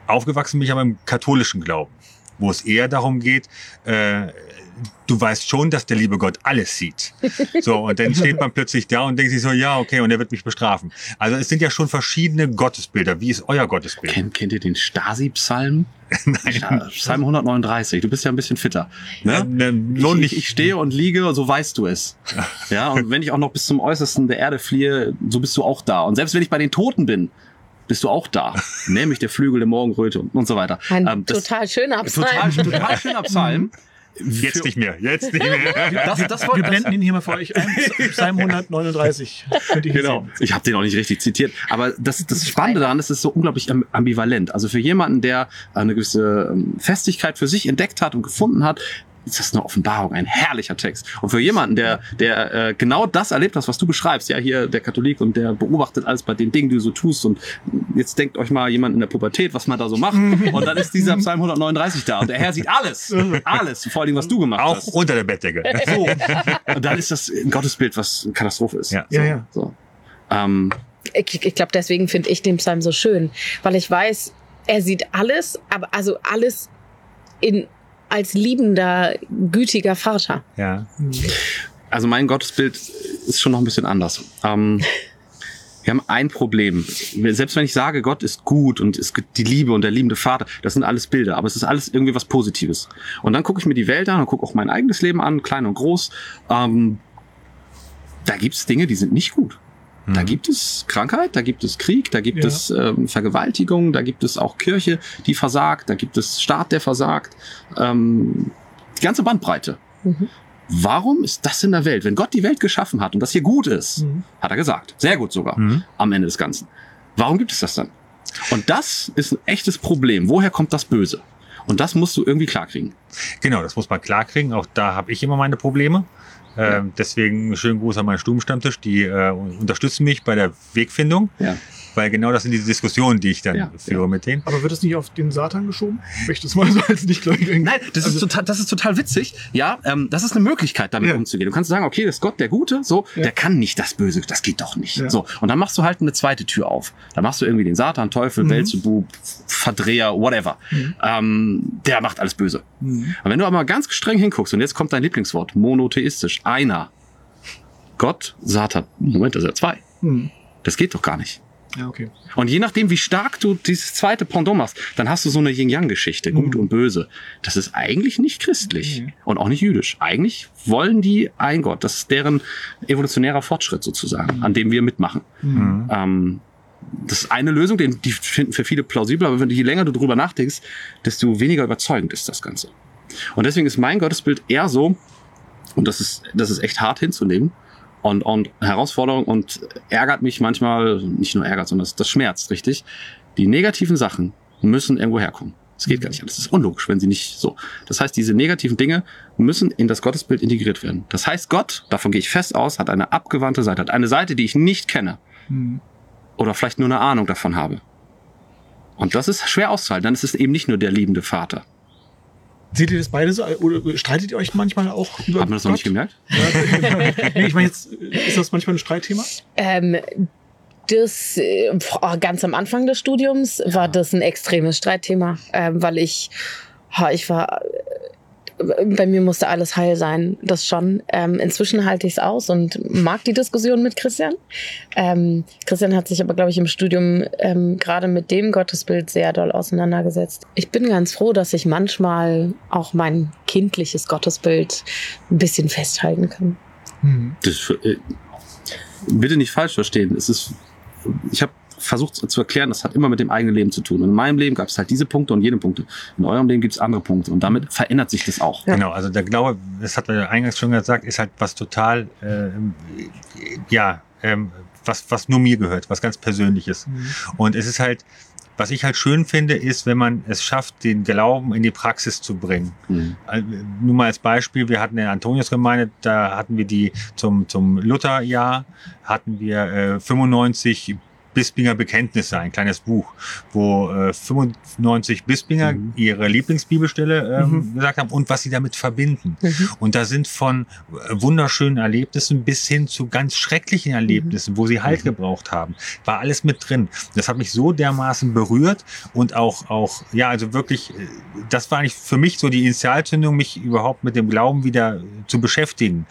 Aufgewachsen bin ich aber im katholischen Glauben, wo es eher darum geht, äh, du weißt schon, dass der liebe Gott alles sieht. So, und dann steht man plötzlich da und denkt sich so, ja, okay, und er wird mich bestrafen. Also es sind ja schon verschiedene Gottesbilder. Wie ist euer Gottesbild? Kennt, kennt ihr den Stasi-Psalm? Nein. Ja, Psalm 139. Du bist ja ein bisschen fitter. Ja, Ne? ne, lohnt ich, nicht. ich stehe und liege, so weißt du es. Ja, und wenn ich auch noch bis zum Äußersten der Erde fliehe, so bist du auch da. Und selbst wenn ich bei den Toten bin, bist du auch da. Nämlich der Flügel der Morgenröte und, und so weiter. Ein Ähm, das- total schöner total, Psalm. total schöner Psalm. Jetzt nicht mehr, jetzt nicht mehr. Das, das, Wir wollte- das, blenden ihn hier mal für euch ein. Psalm 139. Könnt ihr hier Genau. sehen. Ich habe den auch nicht richtig zitiert. Aber das, das Spannende daran ist, es ist so unglaublich am- ambivalent. Also für jemanden, der eine gewisse ähm, Festigkeit für sich entdeckt hat und gefunden hat, ist das eine Offenbarung, ein herrlicher Text. Und für jemanden, der, der äh, genau das erlebt hat, was du beschreibst, ja, hier der Katholik und der beobachtet alles bei den Dingen, die du so tust und jetzt denkt euch mal jemand in der Pubertät, was man da so macht und dann ist dieser Psalm 139 da und der Herr sieht alles, alles, vor allem was du gemacht Auch hast. unter der Bettdecke. So. Und dann ist das ein Gottesbild, was eine Katastrophe ist. Ja. Ja, ja. So. Ähm, Ich, ich glaube, deswegen finde ich den Psalm so schön, weil ich weiß, er sieht alles, aber also alles in als liebender, gütiger Vater. Ja. also mein Gottesbild ist schon noch ein bisschen anders. Ähm, wir haben ein Problem. Selbst wenn ich sage, Gott ist gut und es gibt die Liebe und der liebende Vater, das sind alles Bilder, aber es ist alles irgendwie was Positives. Und dann gucke ich mir die Welt an und gucke auch mein eigenes Leben an, klein und groß. Ähm, da gibt es Dinge, die sind nicht gut. Da Mhm. gibt es Krankheit, da gibt es Krieg, da gibt Ja. es ähm, Vergewaltigung, da gibt es auch Kirche, die versagt, da gibt es Staat, der versagt. Ähm, die ganze Bandbreite. Mhm. Warum ist das in der Welt? Wenn Gott die Welt geschaffen hat und das hier gut ist, Mhm. hat er gesagt, sehr gut sogar, Mhm. am Ende des Ganzen. Warum gibt es das dann? Und das ist ein echtes Problem. Woher kommt das Böse? Und das musst du irgendwie klarkriegen. Genau, das muss man klarkriegen. Auch da habe ich immer meine Probleme. Ähm, deswegen schönen Gruß an meinen Stubenstammtisch. Die äh, unterstützen mich bei der Wegfindung, Ja. Weil genau das sind diese Diskussionen, die ich dann Ja, führe ja. mit denen. Aber wird es nicht auf den Satan geschoben? Möchte es mal so als nicht Nein, das, Also- ist total, das ist total witzig. Ja, ähm, das ist eine Möglichkeit, damit Ja. umzugehen. Du kannst sagen, okay, das ist Gott, der Gute, so, Ja. der kann nicht das Böse, das geht doch nicht. Ja. So, und dann machst du halt eine zweite Tür auf. Dann machst du irgendwie den Satan, Teufel, Mhm. Belzebub, Verdreher, whatever. Mhm. Ähm, der macht alles böse. Mhm. Und wenn du aber ganz streng hinguckst, und jetzt kommt dein Lieblingswort, monotheistisch, einer. Gott, Satan, Moment, das ist ja zwei. Mhm. Das geht doch gar nicht. Ja, okay. Und je nachdem, wie stark du dieses zweite Pendant machst, dann hast du so eine Yin-Yang-Geschichte, gut Mhm. und böse. Das ist eigentlich nicht christlich Nee. und auch nicht jüdisch. Eigentlich wollen die ein Gott. Das ist deren evolutionärer Fortschritt sozusagen, an dem wir mitmachen. Mhm. Ähm, das ist eine Lösung, die finden für viele plausibel, aber wenn du, je länger du drüber nachdenkst, desto weniger überzeugend ist das Ganze. Und deswegen ist mein Gottesbild eher so, und das ist, das ist echt hart hinzunehmen und, und Herausforderung und ärgert mich manchmal, nicht nur ärgert, sondern das, das schmerzt richtig. Die negativen Sachen müssen irgendwo herkommen. Es geht gar nicht anders. Das ist unlogisch, wenn sie nicht so. Das heißt, diese negativen Dinge müssen in das Gottesbild integriert werden. Das heißt, Gott, davon gehe ich fest aus, hat eine abgewandte Seite, hat eine Seite, die ich nicht kenne Mhm. oder vielleicht nur eine Ahnung davon habe. Und das ist schwer auszuhalten. Dann ist es eben nicht nur der liebende Vater. Seht ihr das beide so? Oder streitet ihr euch manchmal auch über Hat man das noch nicht Gott? gemerkt? Ja, nee, ich meine, jetzt ist das manchmal ein Streitthema? Ähm, das äh, boah, ganz am Anfang des Studiums war das ein extremes Streitthema, ähm, weil ich, ha, ich war, bei mir musste alles heil sein, das schon. Ähm, inzwischen halte ich es aus und mag die Diskussion mit Christian. Ähm, Christian hat sich aber, glaube ich, im Studium ähm, gerade mit dem Gottesbild sehr doll auseinandergesetzt. Ich bin ganz froh, dass ich manchmal auch mein kindliches Gottesbild ein bisschen festhalten kann. Mhm. Das äh, bitte nicht falsch verstehen. Es ist, ich habe versucht zu erklären, das hat immer mit dem eigenen Leben zu tun. Und in meinem Leben gab es halt diese Punkte und jene Punkte. In eurem Leben gibt es andere Punkte. Und damit verändert sich das auch. Genau, also der Glaube, das hat man ja eingangs schon gesagt, ist halt was total, äh, ja, ähm, was, was nur mir gehört, was ganz Persönliches. Mhm. Und es ist halt, was ich halt schön finde, ist, wenn man es schafft, den Glauben in die Praxis zu bringen. Mhm. Nur mal als Beispiel, wir hatten in der Antoniusgemeinde, da hatten wir die zum, zum Lutherjahr, hatten wir äh, 95 Bispinger Bekenntnisse, ein kleines Buch, wo äh, 95 Bispinger Mhm. ihre Lieblingsbibelstelle ähm, Mhm. gesagt haben und was sie damit verbinden. Mhm. Und da sind von äh, wunderschönen Erlebnissen bis hin zu ganz schrecklichen Erlebnissen, wo sie Halt Mhm. gebraucht haben, war alles mit drin. Das hat mich so dermaßen berührt und auch, auch, ja, also wirklich, äh, das war eigentlich für mich so die Initialzündung, mich überhaupt mit dem Glauben wieder zu beschäftigen.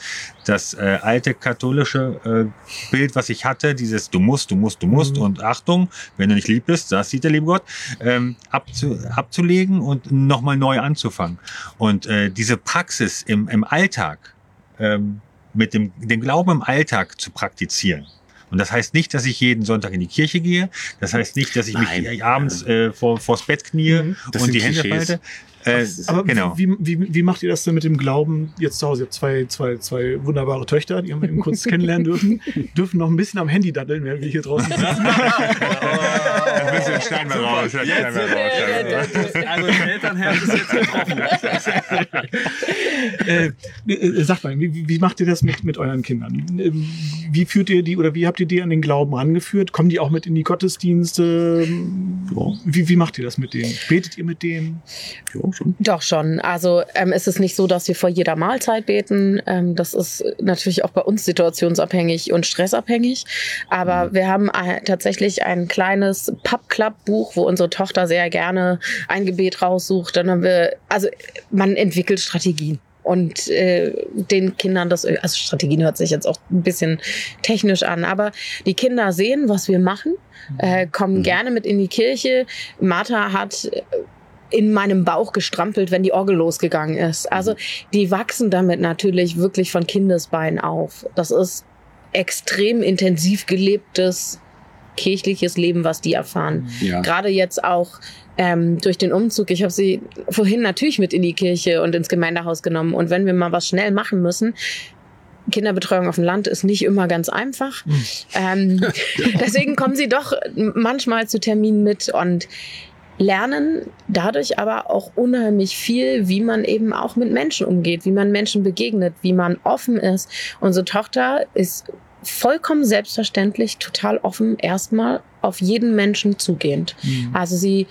Das äh, alte katholische äh, Bild, was ich hatte, dieses du musst, du musst, du musst Mhm. und Achtung, wenn du nicht lieb bist, das sieht der liebe Gott, ähm, abzu, abzulegen und nochmal neu anzufangen. Und äh, diese Praxis im, im Alltag, ähm, mit dem den Glauben im Alltag zu praktizieren. Und das heißt nicht, dass ich jeden Sonntag in die Kirche gehe. Das heißt nicht, dass ich mich Nein. abends äh, vor, vors Bett knie Mhm. Das und die Hände falte. Äh, Aber genau. wie, wie, wie macht ihr das denn mit dem Glauben jetzt zu Hause? Ihr habt zwei, zwei, zwei wunderbare Töchter, die haben wir eben kurz kennenlernen dürfen. Dürfen noch ein bisschen am Handy daddeln, während wir hier draußen sitzen. Ein bisschen Stein mal raus, Stein mal raus. Also das Elternherz ist jetzt getroffen. äh, äh, sagt mal, wie, wie macht ihr das mit, mit euren Kindern? Ähm, Wie führt ihr die oder wie habt ihr die an den Glauben rangeführt? Kommen die auch mit in die Gottesdienste? Wie, wie macht ihr das mit denen? Betet ihr mit denen? Ja, schon. Doch schon. Also ähm, es ist nicht so, dass wir vor jeder Mahlzeit beten. Ähm, das ist natürlich auch bei uns situationsabhängig und stressabhängig. Aber wir haben tatsächlich ein kleines Pub-Club-Buch, wo unsere Tochter sehr gerne ein Gebet raussucht. Dann haben wir, also man entwickelt Strategien. Und äh, den Kindern das, also Strategien hört sich jetzt auch ein bisschen technisch an, aber die Kinder sehen, was wir machen, äh, kommen Mhm. gerne mit in die Kirche. Martha hat äh, in meinem Bauch gestrampelt, wenn die Orgel losgegangen ist. Also die wachsen damit natürlich wirklich von Kindesbein auf. Das ist extrem intensiv gelebtes kirchliches Leben, was die erfahren. Ja. Gerade jetzt auch ähm, durch den Umzug. Ich habe sie vorhin natürlich mit in die Kirche und ins Gemeindehaus genommen. Und wenn wir mal was schnell machen müssen, Kinderbetreuung auf dem Land ist nicht immer ganz einfach. Ähm, deswegen kommen sie doch manchmal zu Terminen mit und lernen dadurch aber auch unheimlich viel, wie man eben auch mit Menschen umgeht, wie man Menschen begegnet, wie man offen ist. Unsere Tochter ist vollkommen selbstverständlich total offen, erstmal auf jeden Menschen zugehend. Also sie,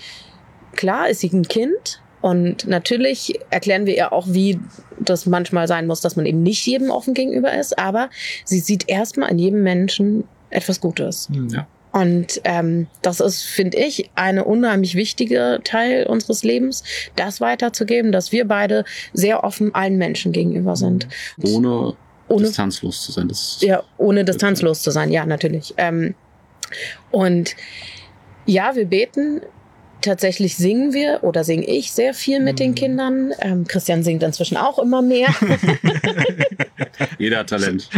klar ist sie ein Kind und natürlich erklären wir ihr auch, wie das manchmal sein muss, dass man eben nicht jedem offen gegenüber ist, aber sie sieht erstmal an jedem Menschen etwas Gutes. Ja. Und ähm, das ist, finde ich, eine unheimlich wichtige Teil unseres Lebens, das weiterzugeben, dass wir beide sehr offen allen Menschen gegenüber sind. Ohne, Ohne distanzlos zu sein. Das ja, ohne distanzlos zu sein, ja, natürlich. Ähm, und ja, wir beten. Tatsächlich singen wir oder singe ich sehr viel mit den Mhm. Kindern. Ähm, Christian singt inzwischen auch immer mehr. Jeder hat Talent.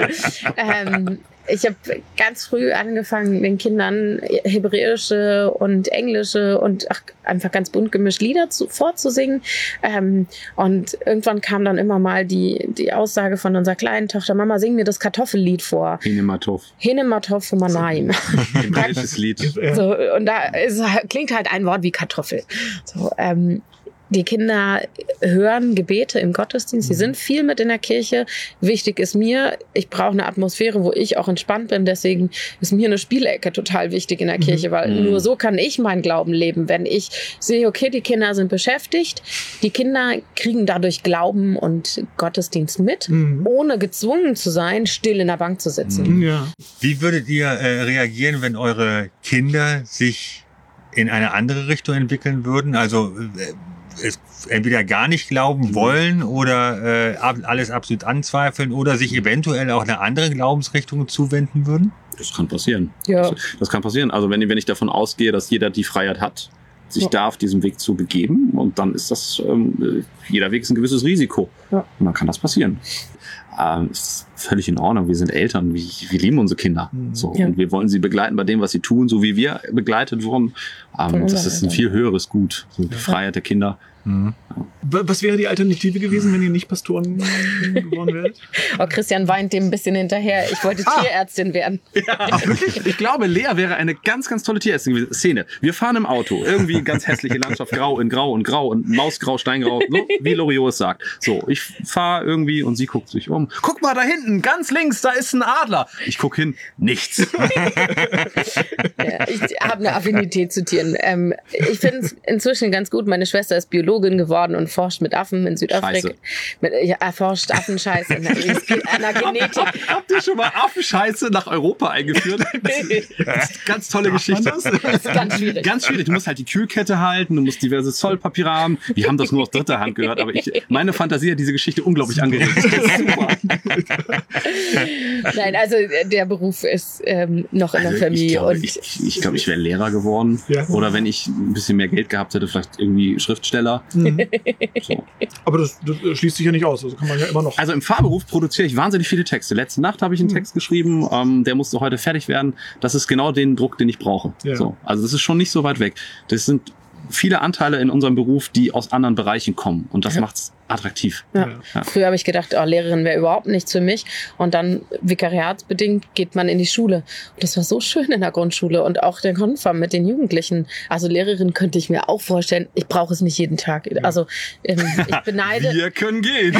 ähm, ich habe ganz früh angefangen, den Kindern hebräische und englische und ach, einfach ganz bunt gemischt Lieder zu, vorzusingen. Ähm, und irgendwann kam dann immer mal die, die Aussage von unserer kleinen Tochter, Mama, sing mir das Kartoffellied vor. Hinematov. Hinematov Manaim. Hebräisches Lied. So, und da ist, klingt halt ein Wort wie Kartoffel. So, ähm, die Kinder hören Gebete im Gottesdienst. Sie sind viel mit in der Kirche. Wichtig ist mir, ich brauche eine Atmosphäre, wo ich auch entspannt bin. Deswegen ist mir eine Spielecke total wichtig in der Mhm. Kirche, weil Mhm. nur so kann ich meinen Glauben leben. Wenn ich sehe, okay, die Kinder sind beschäftigt, die Kinder kriegen dadurch Glauben und Gottesdienst mit, Mhm. ohne gezwungen zu sein, still in der Bank zu sitzen. Ja. Wie würdet ihr äh, reagieren, wenn eure Kinder sich in eine andere Richtung entwickeln würden? Also äh, es entweder gar nicht glauben wollen oder äh, alles absolut anzweifeln oder sich eventuell auch einer anderen Glaubensrichtung zuwenden würden? Das kann passieren. Ja. Das kann passieren. Also wenn, wenn ich davon ausgehe, dass jeder die Freiheit hat, sich Ja. darf, diesen Weg zu begeben, und dann ist das, ähm, jeder Weg ist ein gewisses Risiko. Ja. Und dann kann das passieren. ähm, ist völlig in Ordnung. Wir sind Eltern, wir, wir lieben unsere Kinder. Mhm. So, Ja. Und wir wollen sie begleiten bei dem, was sie tun, so wie wir begleitet wurden. Ähm, das ist ein Eltern. viel höheres Gut, so die Freiheit der Kinder. Mhm. Was wäre die Alternative gewesen, wenn ihr nicht Pastoren geworden wärt? Oh, Christian weint dem ein bisschen hinterher. Ich wollte Ah. Tierärztin werden. Ich glaube, Lea wäre eine ganz, ganz tolle Tierärztin gewesen. Szene. Wir fahren im Auto. Irgendwie ganz hässliche Landschaft. Grau in Grau und Grau und Mausgrau, Steingrau. So, wie Loriot es sagt. So, ich fahre irgendwie und sie guckt sich um. Guck mal da hinten, ganz links, da ist ein Adler. Ich guck hin, nichts. Ja, ich habe eine Affinität zu Tieren. Ähm, ich finde es inzwischen ganz gut. Meine Schwester ist Biologin geworden und forscht mit Affen in Südafrika. Mit, ja, erforscht Affenscheiße in der, Genetik. Habt ihr schon mal Affenscheiße nach Europa eingeführt? ganz tolle Geschichte. Das ist ganz schwierig. Ganz schwierig. Du musst halt die Kühlkette halten, du musst diverse Zollpapiere haben. Wir haben das nur aus dritter Hand gehört, aber ich, meine Fantasie hat diese Geschichte unglaublich angeregt. Das ist super. Nein, also äh, der Beruf ist ähm, noch in der Also Familie. ich glaube, ich, ich, glaube, ich wäre Lehrer geworden. Ja. Oder wenn ich ein bisschen mehr Geld gehabt hätte, vielleicht irgendwie Schriftsteller. Mhm. So. Aber das, das schließt sich ja nicht aus. Also kann man ja immer noch. Also im Fahrberuf produziere ich wahnsinnig viele Texte. Letzte Nacht habe ich einen Mhm. Text geschrieben, ähm, der musste heute fertig werden. Das ist genau den Druck, den ich brauche. Ja. So. Also das ist schon nicht so weit weg. Das sind viele Anteile in unserem Beruf, die aus anderen Bereichen kommen. Und das Ja. macht's attraktiv. Ja. Ja. Früher habe ich gedacht, oh, Lehrerin wäre überhaupt nichts für mich. Und dann vikariatsbedingt geht man in die Schule. Und das war so schön in der Grundschule und auch der Konfam mit den Jugendlichen. Also Lehrerin könnte ich mir auch vorstellen. Ich brauche es nicht jeden Tag. Also ähm, ich beneide, Wir können gehen.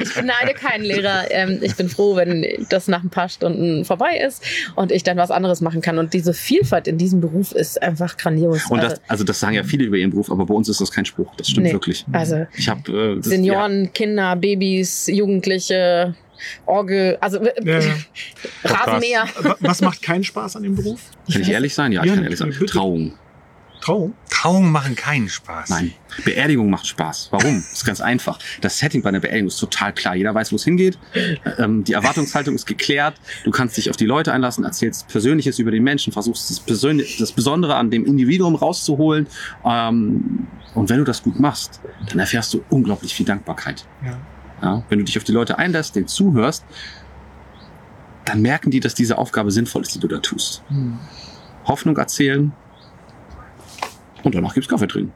ich beneide keinen Lehrer. Ähm, ich bin froh, wenn das nach ein paar Stunden vorbei ist und ich dann was anderes machen kann. Und diese Vielfalt in diesem Beruf ist einfach grandios. Und also, das, also das sagen ja viele über ihren Beruf, aber bei uns ist das kein Spruch. Das stimmt Nee. wirklich. Also Ich habe äh, das- Senioren, Kinder, Babys, Jugendliche, Orgel, also Ja, ja. Rasenmäher. Wa- Was macht keinen Spaß an dem Beruf? Ja, kann ich ehrlich sein? Ja, ich Ja, kann ehrlich sein. bitte. Trauung. Trauung? Trauungen machen keinen Spaß. Nein. Beerdigung macht Spaß. Warum? Das ist ganz einfach. Das Setting bei einer Beerdigung ist total klar. Jeder weiß, wo es hingeht. Ähm, die Erwartungshaltung ist geklärt. Du kannst dich auf die Leute einlassen, erzählst Persönliches über den Menschen, versuchst das, Persön das Besondere an dem Individuum rauszuholen. Ähm, und wenn du das gut machst, dann erfährst du unglaublich viel Dankbarkeit. Ja. Ja? Wenn du dich auf die Leute einlässt, denen zuhörst, dann merken die, dass diese Aufgabe sinnvoll ist, die du da tust. Hm. Hoffnung erzählen. Und danach gibt's Kaffee trinken.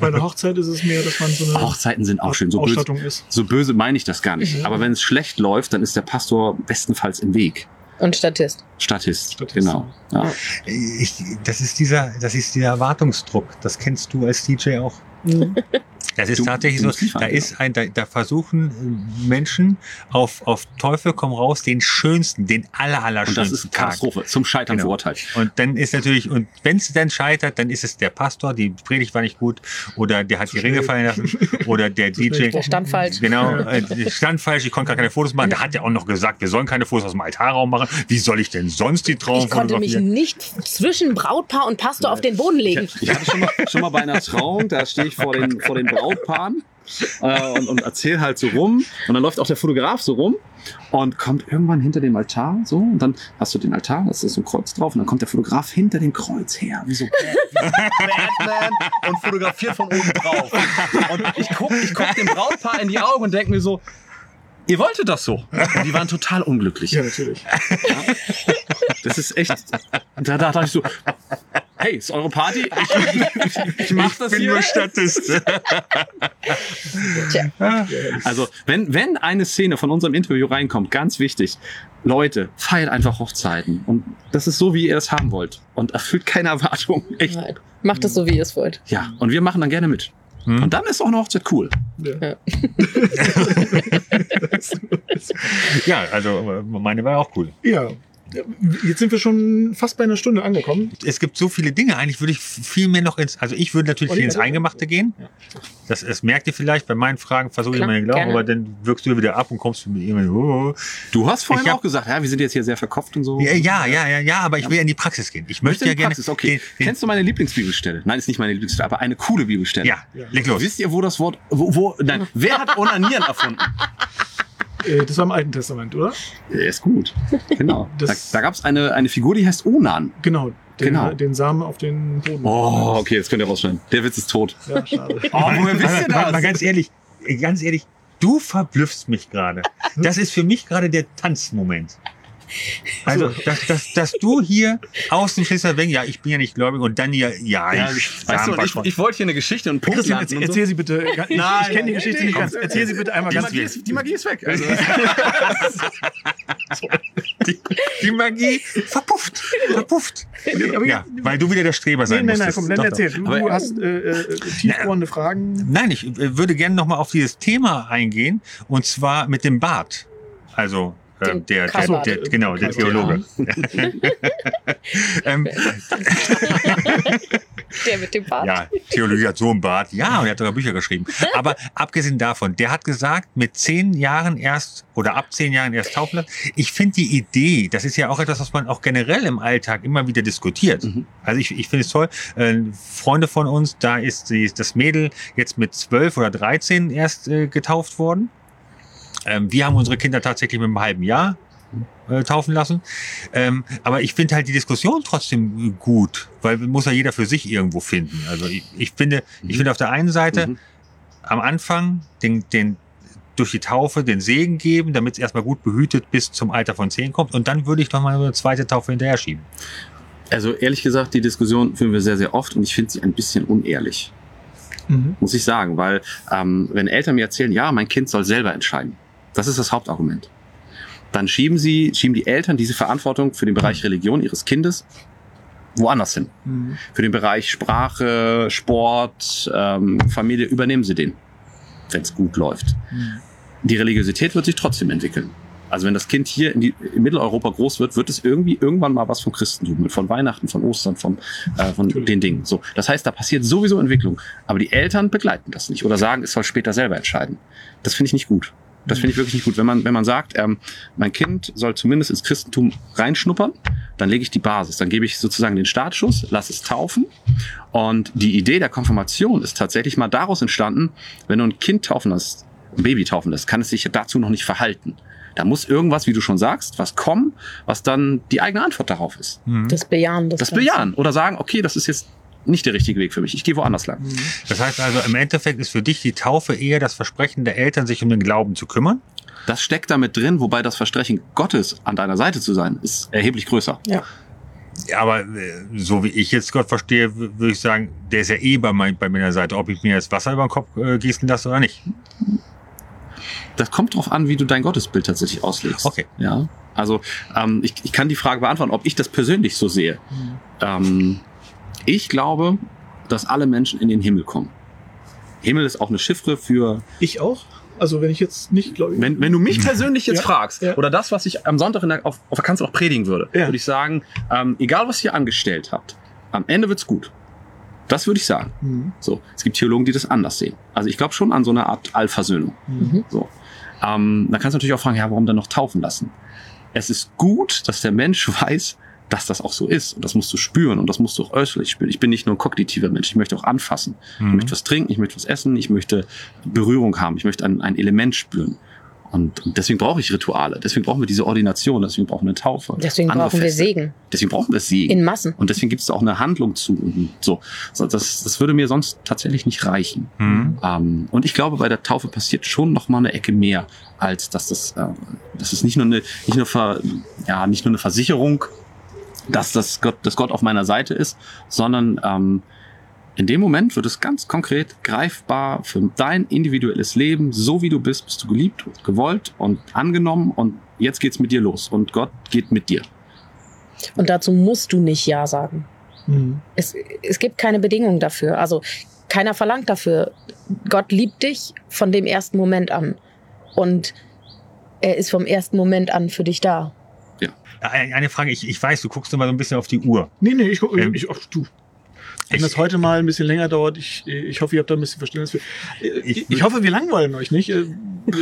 Bei einer Hochzeit ist es mehr, dass man so eine Hochzeiten sind auch schön. So böse, ist. so böse meine ich das gar nicht. Ja. Aber wenn es schlecht läuft, dann ist der Pastor bestenfalls im Weg. Und Statist. Statist. Statist, Genau. Ja. Ich, das ist dieser, das ist dieser Erwartungsdruck. Das kennst du als DJ auch. Mhm. Das ist Du- tatsächlich du so. Da ist ein, da, da versuchen äh, Menschen auf, auf Teufel komm raus den schönsten, den aller, aller Und das schönsten ist Katastrophe. Zum Scheitern Genau. verurteilt. Und dann ist natürlich, und wenn es dann scheitert, dann ist es der Pastor, die Predigt war nicht gut, oder der hat Zu die Ringe fallen lassen, oder der DJ. Der stand falsch. Genau, äh, der stand falsch, ich konnte gar keine Fotos machen. Der hat ja auch noch gesagt, wir sollen keine Fotos aus dem Altarraum machen. Wie soll ich denn sonst die Trauung Ich konnte mich nicht zwischen Brautpaar und Pastor auf den Boden legen. Ich hatte schon mal, schon mal bei einer Trauung, da stehe ich vor den, vor den Brautpaaren äh, und, und erzähle halt so rum. Und dann läuft auch der Fotograf so rum und kommt irgendwann hinter dem Altar so. Und dann hast du den Altar, da ist so ein Kreuz drauf. Und dann kommt der Fotograf hinter dem Kreuz her, wie so Batman und fotografiert von oben drauf. Und ich guck, ich guck dem Brautpaar in die Augen und denke mir so, ihr wolltet das so. Und die waren total unglücklich. Ja, natürlich. Das ist echt. Da, da dachte ich so, hey, ist eure Party? Ich, ich, ich mach das Ich bin hier. nur Statist. Tja. Also, wenn, wenn eine Szene von unserem Interview reinkommt, ganz wichtig, Leute, feiert einfach Hochzeiten. Und das ist so, wie ihr es haben wollt. Und erfüllt keine Erwartungen. Echt. Nein. Macht es so, wie ihr es wollt. Ja, und wir machen dann gerne mit. Hm. Und dann ist auch eine Hochzeit cool. Ja. Ja, also meine war auch cool. ja. Jetzt sind wir schon fast bei einer Stunde angekommen. Es gibt so viele Dinge. Eigentlich würde ich viel mehr noch ins, also ich würde natürlich Olli, viel ins bitte? Eingemachte gehen. Ja. Das, das merkt ihr vielleicht. Bei meinen Fragen versuche ich immer den Glauben, gerne. aber dann wirkst du wieder ab und kommst mit irgendwann, oh. Du hast vorhin Ich hab- auch gesagt, ja, wir sind jetzt hier sehr verkopft und so. Ja, ja, ja, ja, ja, aber ich will in die Praxis gehen. Ich möchte Möchte ja gerne. Praxis, okay. Den, den, Kennst du meine Lieblingsbibelstelle? Nein, ist nicht meine Lieblingsstelle, aber eine coole Bibelstelle. ja, leg los. Wisst ihr, wo das Wort, wo, wo, nein, wer hat Onanieren erfunden? Äh, Das war im Alten Testament, oder? Der ist gut. Genau. Da, Das- da gab es eine, eine Figur, die heißt Onan. Genau. Den, Genau. den Samen auf den Boden. Oh, okay, jetzt könnt ihr rausschneiden. Der Witz ist tot. Ja, schade. Oh, woher wisst ihr mal, mal das? ganz ehrlich, ganz ehrlich, Du verblüffst mich gerade. Das ist für mich gerade der Tanzmoment. Also, dass, dass, dass du hier aus dem denkst, ja, ich bin ja nicht gläubig und dann hier, ja, Ja, ich, weißt du, ich, ich wollte hier eine Geschichte und Punkt Christian, erzähl, und so. erzähl sie bitte. Ich, ich Nein, kenne die nein, Geschichte nee, nicht nee, ganz. komm, Erzähl sie bitte einmal Die ganz Magie, ist, die Magie ist weg. Also, die, die Magie verpufft, verpufft. Ja, weil du wieder der Streber Nee, sein nein, nein, musstest. komm, dann Doch, doch. erzähl. Du hast äh, äh, tiefbohrende Fragen. Nein, ich äh, würde gerne nochmal auf dieses Thema eingehen und zwar mit dem Bart. Also äh, der, der, der, genau, der Theologe. ähm, Der mit dem Bart. ja, Theologie hat so einen Bart. Ja, und er hat sogar Bücher geschrieben. Aber abgesehen davon, der hat gesagt, mit zehn Jahren erst oder ab zehn Jahren erst taufen lassen. Ich finde die Idee, das ist ja auch etwas, was man auch generell im Alltag immer wieder diskutiert. Mhm. Also ich, ich finde es toll. Äh, Freunde von uns, da ist die, das Mädel jetzt mit zwölf oder dreizehn erst äh, getauft worden. Ähm, wir haben unsere Kinder tatsächlich mit einem halben Jahr äh, taufen lassen. Ähm, aber ich finde halt die Diskussion trotzdem gut, weil muss ja jeder für sich irgendwo finden. Also ich, ich finde, ich finde auf der einen Seite Mhm. am Anfang den, den durch die Taufe den Segen geben, damit es erstmal gut behütet bis zum Alter von zehn kommt. Und dann würde ich doch mal eine zweite Taufe hinterher schieben. also ehrlich gesagt, die Diskussion führen wir sehr, sehr oft und ich finde sie ein bisschen unehrlich, Mhm. muss ich sagen. Weil ähm, wenn Eltern mir erzählen, ja, mein Kind soll selber entscheiden, das ist das Hauptargument. Dann schieben sie, schieben die Eltern diese Verantwortung für den Bereich Religion ihres Kindes woanders hin. Mhm. Für den Bereich Sprache, Sport, ähm, Familie übernehmen sie den, wenn es gut läuft. Mhm. Die Religiosität wird sich trotzdem entwickeln. Also wenn das Kind hier in, die, in Mitteleuropa groß wird, wird es irgendwie irgendwann mal was vom Christentum mit, von Weihnachten, von Ostern, von, äh, von Natürlich. den Dingen. So, das heißt, da passiert sowieso Entwicklung. Aber die Eltern begleiten das nicht oder sagen, es soll später selber entscheiden. Das finde ich nicht gut. Das finde ich wirklich nicht gut. Wenn man, wenn man sagt, ähm, mein Kind soll zumindest ins Christentum reinschnuppern, dann lege ich die Basis. Dann gebe ich sozusagen den Startschuss, lass es taufen. Und die Idee der Konfirmation ist tatsächlich mal daraus entstanden, wenn du ein Kind taufen lässt, ein Baby taufen lässt, kann es sich dazu noch nicht verhalten. Da muss irgendwas, wie du schon sagst, was kommen, was dann die eigene Antwort darauf ist. Das Bejahen Das Ganzen. bejahen oder sagen, okay, das ist jetzt nicht der richtige Weg für mich. Ich gehe woanders lang. Das heißt also, im Endeffekt ist für dich die Taufe eher das Versprechen der Eltern, sich um den Glauben zu kümmern. Das steckt damit drin, wobei das Versprechen Gottes an deiner Seite zu sein, ist erheblich größer. Ja. Ja, aber äh, so wie ich jetzt Gott verstehe, würde ich sagen, der ist ja eh bei, mein, bei meiner Seite, ob ich mir jetzt Wasser über den Kopf äh, gießen lasse oder nicht. Das kommt drauf an, wie du dein Gottesbild tatsächlich auslegst. Okay. Ja. Also ähm, ich, ich kann die Frage beantworten, ob ich das persönlich so sehe. Ähm, ich glaube, dass alle Menschen in den Himmel kommen. Himmel ist auch eine Chiffre für, Ich auch. Also wenn ich jetzt nicht glaube. wenn, wenn du mich persönlich jetzt Ja, fragst, ja. oder das, was ich am Sonntag in der, auf, auf der Kanzel auch predigen würde, Ja. würde ich sagen, ähm, egal was ihr angestellt habt, am Ende wird's gut. Das würde ich sagen. Mhm. So, es gibt Theologen, die das anders sehen. Also ich glaube schon an so eine Art Allversöhnung. Mhm. So. Ähm, dann kannst du natürlich auch fragen, ja, warum dann noch taufen lassen? Es ist gut, dass der Mensch weiß, dass das auch so ist. Und das musst du spüren und das musst du auch äußerlich spüren. Ich bin nicht nur ein kognitiver Mensch, ich möchte auch anfassen. Ich Mhm. möchte was trinken, ich möchte was essen, ich möchte Berührung haben, ich möchte ein, ein Element spüren. Und, und deswegen brauche ich Rituale, deswegen brauchen wir diese Ordination, deswegen brauchen wir eine Taufe. Deswegen brauchen wir Feste. Segen. Deswegen brauchen wir Segen. In Massen. Und deswegen gibt es auch eine Handlung zu und so. So, Das, das würde mir sonst tatsächlich nicht reichen. Mhm. Ähm, und ich glaube, bei der Taufe passiert schon noch mal eine Ecke mehr, als dass das, äh, das ist nicht nur eine, nicht nur Ver, ja, nicht nur eine Versicherung, dass das Gott, dass Gott auf meiner Seite ist, sondern ähm, in dem Moment wird es ganz konkret greifbar für dein individuelles Leben, so wie du bist, bist du geliebt, gewollt und angenommen und jetzt geht's mit dir los und Gott geht mit dir. Und dazu musst du nicht Ja sagen. Mhm. Es, es gibt keine Bedingungen dafür. Also keiner verlangt dafür. Gott liebt dich von dem ersten Moment an. Und er ist vom ersten Moment an für dich da. Eine eine Frage, ich, ich weiß, du guckst immer so ein bisschen auf die Uhr. Nee, nee, ich, guck- Ähm, ich, ach, du. Wenn das heute mal ein bisschen länger dauert, ich, ich hoffe, ihr habt da ein bisschen Verständnis für. Ich Ich, hoffe, wir langweilen euch nicht. Äh,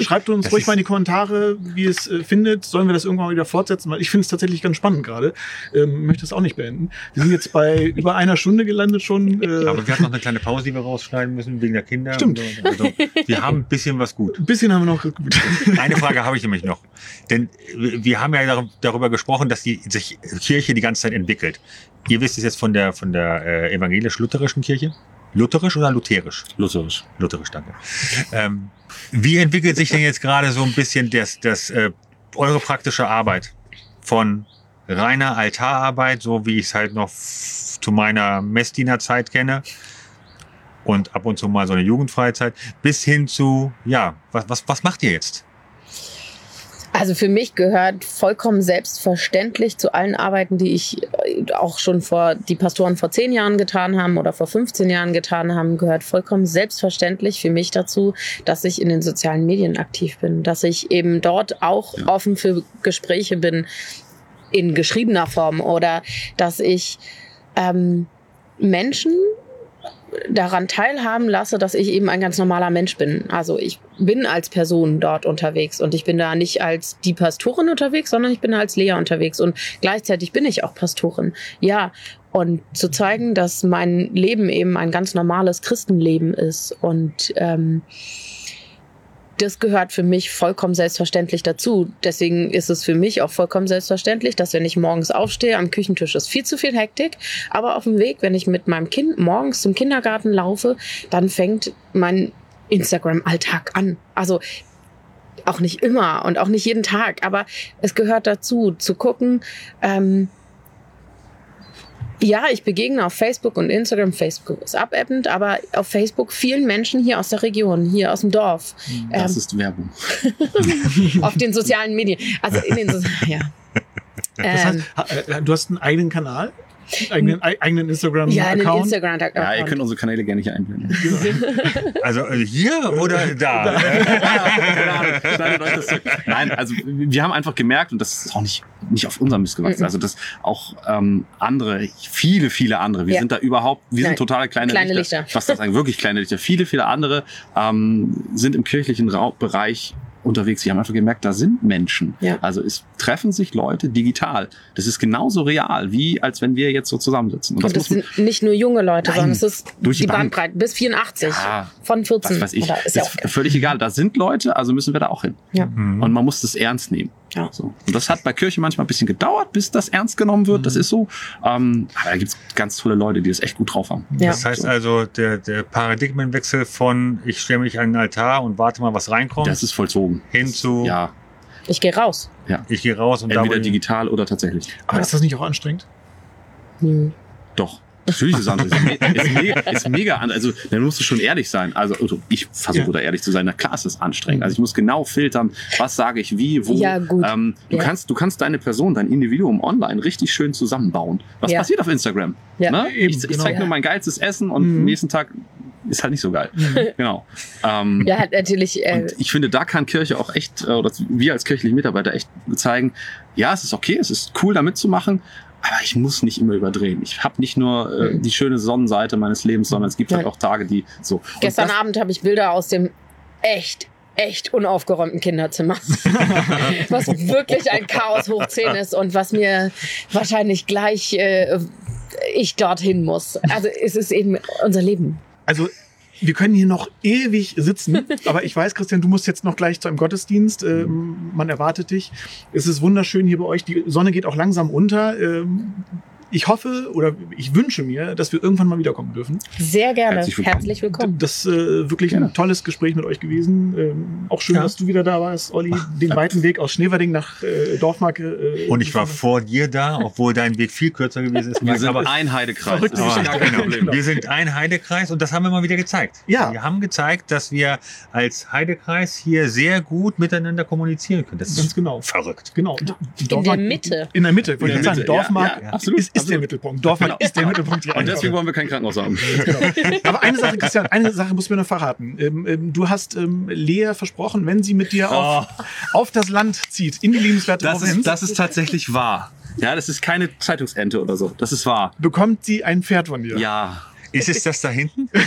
Schreibt uns ruhig mal in die Kommentare, wie ihr es äh, findet. Sollen wir das irgendwann mal wieder fortsetzen? Weil ich finde es tatsächlich ganz spannend gerade. Ähm, möchte es auch nicht beenden. Wir sind jetzt bei über einer Stunde gelandet schon. Äh, Aber wir hatten noch eine kleine Pause, die wir rausschneiden müssen, wegen der Kinder. Stimmt. So. Also, wir haben ein bisschen was gut. ein bisschen haben wir noch. Gut. Eine Frage habe ich nämlich noch. Denn wir haben ja dar- darüber gesprochen, dass die sich Kirche die ganze Zeit entwickelt. Ihr wisst es jetzt von der, von der äh, evangelisch-lutherischen Kirche. Lutherisch oder lutherisch? Lutherisch. Lutherisch, danke. Ähm, wie entwickelt sich denn jetzt gerade so ein bisschen das, das, äh, eure praktische Arbeit von reiner Altararbeit, so wie ich es halt noch zu meiner Messdienerzeit kenne und ab und zu mal so eine Jugendfreizeit, bis hin zu, ja, was, was, was macht ihr jetzt? Also für mich gehört vollkommen selbstverständlich zu allen Arbeiten, die ich äh, auch schon vor, die Pastoren vor zehn Jahren getan haben oder vor 15 Jahren getan haben, gehört vollkommen selbstverständlich für mich dazu, dass ich in den sozialen Medien aktiv bin, dass ich eben dort auch Ja. offen für Gespräche bin in geschriebener Form oder dass ich ähm, Menschen daran teilhaben lasse, dass ich eben ein ganz normaler Mensch bin. Also ich bin als Person dort unterwegs und ich bin da nicht als die Pastorin unterwegs, sondern ich bin als Lea unterwegs und gleichzeitig bin ich auch Pastorin. Ja, und zu zeigen, dass mein Leben eben ein ganz normales Christenleben ist und ähm, das gehört für mich vollkommen selbstverständlich dazu. Deswegen ist es für mich auch vollkommen selbstverständlich, dass wenn ich morgens aufstehe, am Küchentisch ist viel zu viel Hektik. Aber auf dem Weg, wenn ich mit meinem Kind morgens zum Kindergarten laufe, dann fängt mein Instagram-Alltag an. Also auch nicht immer und auch nicht jeden Tag, aber es gehört dazu, zu gucken, ähm, ja, ich begegne auf Facebook und Instagram. Facebook ist abebbend, aber auf Facebook vielen Menschen hier aus der Region, hier aus dem Dorf, Das ähm, ist Werbung. auf den sozialen Medien. Also in den, so ja. Das Ähm, heißt, ha- äh, du hast einen eigenen Kanal, eigenen, ei- eigenen ja, einen Instagram-Account. Instagram-Account. Ja, ihr könnt unsere Kanäle gerne hier einblenden. Also äh, hier oder da? Nein, also wir haben einfach gemerkt, und das ist auch nicht, nicht auf unserem Mist gewachsen, Mhm. also dass auch ähm, andere, viele, viele andere, wir Ja. sind da überhaupt, wir Nein, sind totale kleine, kleine Lichter. Was das sagen, wirklich kleine Lichter. Viele, viele andere ähm, sind im kirchlichen Raum, Bereich unterwegs. Sie haben einfach gemerkt, da sind Menschen. Ja. Also es treffen sich Leute digital. Das ist genauso real, wie als wenn wir jetzt so zusammensitzen. Und das Und das man, sind nicht nur junge Leute, Nein, sondern es ist durch die die Bank. Bandbreite bis 84 Ja, von 14. was weiß ich, Oder ist ja auch ist völlig egal. Da sind Leute, also müssen wir da auch hin. Ja. Mhm. Und man muss das ernst nehmen. Ja. So. Und das hat bei Kirche manchmal ein bisschen gedauert, bis das ernst genommen wird. Das ist so. Ähm, aber da gibt's ganz tolle Leute, die das echt gut drauf haben. Ja. Das heißt also, der, der Paradigmenwechsel von ich stelle mich an den Altar und warte mal, was reinkommt, Das ist vollzogen. hin zu Ja, Ich gehe raus. ich gehe raus und da entweder wo- digital oder tatsächlich. Aber ist das nicht auch anstrengend? Hm. Doch. Natürlich ist es anders. Ist, me ist, mega, ist mega an. Also, dann musst du schon ehrlich sein. Also, also ich versuche Ja. da ehrlich zu sein. Na klar, ist es anstrengend. Also, ich muss genau filtern, was sage ich wie, wo. Ja, gut. Ähm, du, Ja. kannst, du kannst deine Person, dein Individuum online richtig schön zusammenbauen. Was Ja. passiert auf Instagram? Ja. Ne? Eben, ich ich genau. zeige nur mein geilstes Essen und Mhm. am nächsten Tag ist halt nicht so geil. Genau. Ähm, Ja, hat natürlich. Äh, und ich finde, da kann Kirche auch echt, äh, oder wir als kirchliche Mitarbeiter echt zeigen, ja, es ist okay, es ist cool, da mitzumachen, aber ich muss nicht immer überdrehen. Ich habe nicht nur äh, Mhm. die schöne Sonnenseite meines Lebens, sondern es gibt halt auch Tage, die so. Und gestern das, Abend habe ich Bilder aus dem echt, echt unaufgeräumten Kinderzimmer. was wirklich ein Chaos hoch 10 ist und was mir wahrscheinlich gleich äh, ich dorthin muss. Also es ist eben unser Leben. Also, wir können hier noch ewig sitzen, aber ich weiß, Christian, du musst jetzt noch gleich zu einem Gottesdienst. Ähm, man erwartet dich. Es ist wunderschön hier bei euch. Die Sonne geht auch langsam unter. Ähm, ich hoffe oder ich wünsche mir, dass wir irgendwann mal wiederkommen dürfen. Sehr gerne. Herzlich Herzlich willkommen. willkommen. Das ist äh, wirklich ein Gerne. tolles Gespräch mit euch gewesen. Ähm, auch schön, Ja. dass du wieder da warst, Olli. Den weiten Weg aus Schneewerding nach äh, Dorfmark. Äh, und ich war vor dir da, obwohl dein Weg viel kürzer gewesen ist. wir sind aber ein Heidekreis. Verrückte Das ist Geschichte. gar kein genau. Problem. Wir sind ein Heidekreis und das haben wir mal wieder gezeigt. Ja. Wir haben gezeigt, dass wir als Heidekreis hier sehr gut miteinander kommunizieren können. Das Ganz ist genau. verrückt. Genau. In der Mitte. In der Mitte, wollte In ich der sagen. Mitte, ja, Dorfmark ja, absolut, ist, ist der absolut. Mittelpunkt. Dorfmark ist der Mittelpunkt. Und deswegen wollen wir kein Krankenhaus haben. Aber eine Sache, Christian, eine Sache muss mir noch verraten. Ähm, ähm, du hast ähm, Lea versprochen, wenn sie mit dir auf, auf das Land zieht, in die liebenswerte Oh. Das Provinz, ist, das ist tatsächlich wahr. Ja, das ist keine Zeitungsente oder so. Das ist wahr. bekommt sie ein Pferd von dir. Ja. Ist es das da hinten?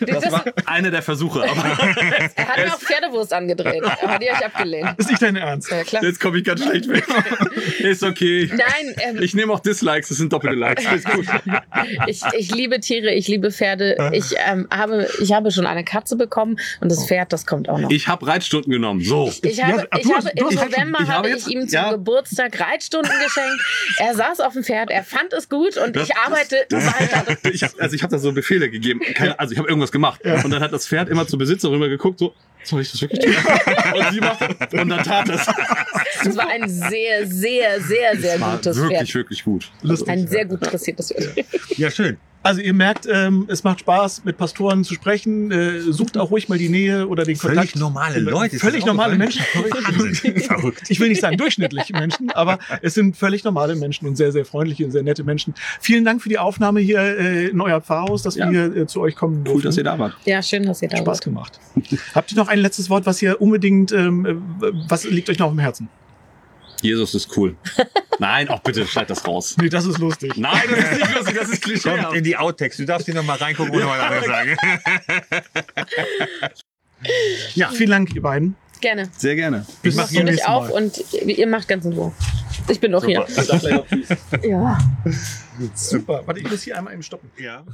Das war einer der Versuche, aber Er hat mir auch Pferdewurst angedreht, aber die habe ich abgelehnt. Ist nicht dein Ernst. Ja, klar. jetzt komme ich ganz schlecht weg. Ist okay. Nein, ähm, Ich nehme auch Dislikes, das sind doppelte Likes. Ist gut. ich, ich liebe Tiere, ich liebe Pferde. Ich, ähm, habe, ich habe schon eine Katze bekommen und das Pferd, das kommt auch noch. Ich habe Reitstunden genommen. So. Ich Ja, habe, ach, ich habe im November ich habe jetzt- ich ihm zum ja. Geburtstag Reitstunden geschenkt. Er saß auf dem Pferd, er fand es gut und Das- ich arbeite das- weiter. Ich, hab- also ich habe da so Befehle gegeben. Keine, also ich habe irgendwas gemacht. Und dann hat das Pferd immer zur Besitzer rüber geguckt, so, soll ich das wirklich tun? und sie macht und dann tat es. Das war ein sehr, sehr, sehr, sehr War gutes wirklich, Pferd. wirklich gut. Ein sehr gut dressiertes Pferd. Ja, schön. Also ihr merkt, ähm, es macht Spaß, mit Pastoren zu sprechen. Äh, sucht auch ruhig mal die Nähe oder den Völlig Kontakt. normale Leute. Völlig normale? Menschen. Verrückt. Ich will nicht sagen durchschnittliche Menschen, aber es sind völlig normale Menschen und sehr, sehr freundliche und sehr nette Menschen. Vielen Dank für die Aufnahme hier äh, in euer Pfarrhaus, dass Ja. wir hier äh, zu euch kommen Cool, dass ihr da wart. Ja, schön, dass ihr da Spaß wart. gemacht. Habt ihr noch ein letztes Wort, was ihr unbedingt, ähm, äh, was liegt euch noch auf dem Herzen? Jesus ist cool. Nein, auch bitte, schneid das raus. Nee, das ist lustig. Nein, das ist nicht lustig, das ist Klischee. Kommt in die Outtakes. Du darfst hier noch mal reingucken und noch mal anderes sagen. Ja, vielen Dank, ihr beiden. Gerne. Sehr gerne. Bis zum du dich nächsten auf Mal. und ihr macht ganz in Ruhe. Ich bin doch hier. Super. Ja. Super. Warte, ich muss hier einmal eben stoppen. Ja.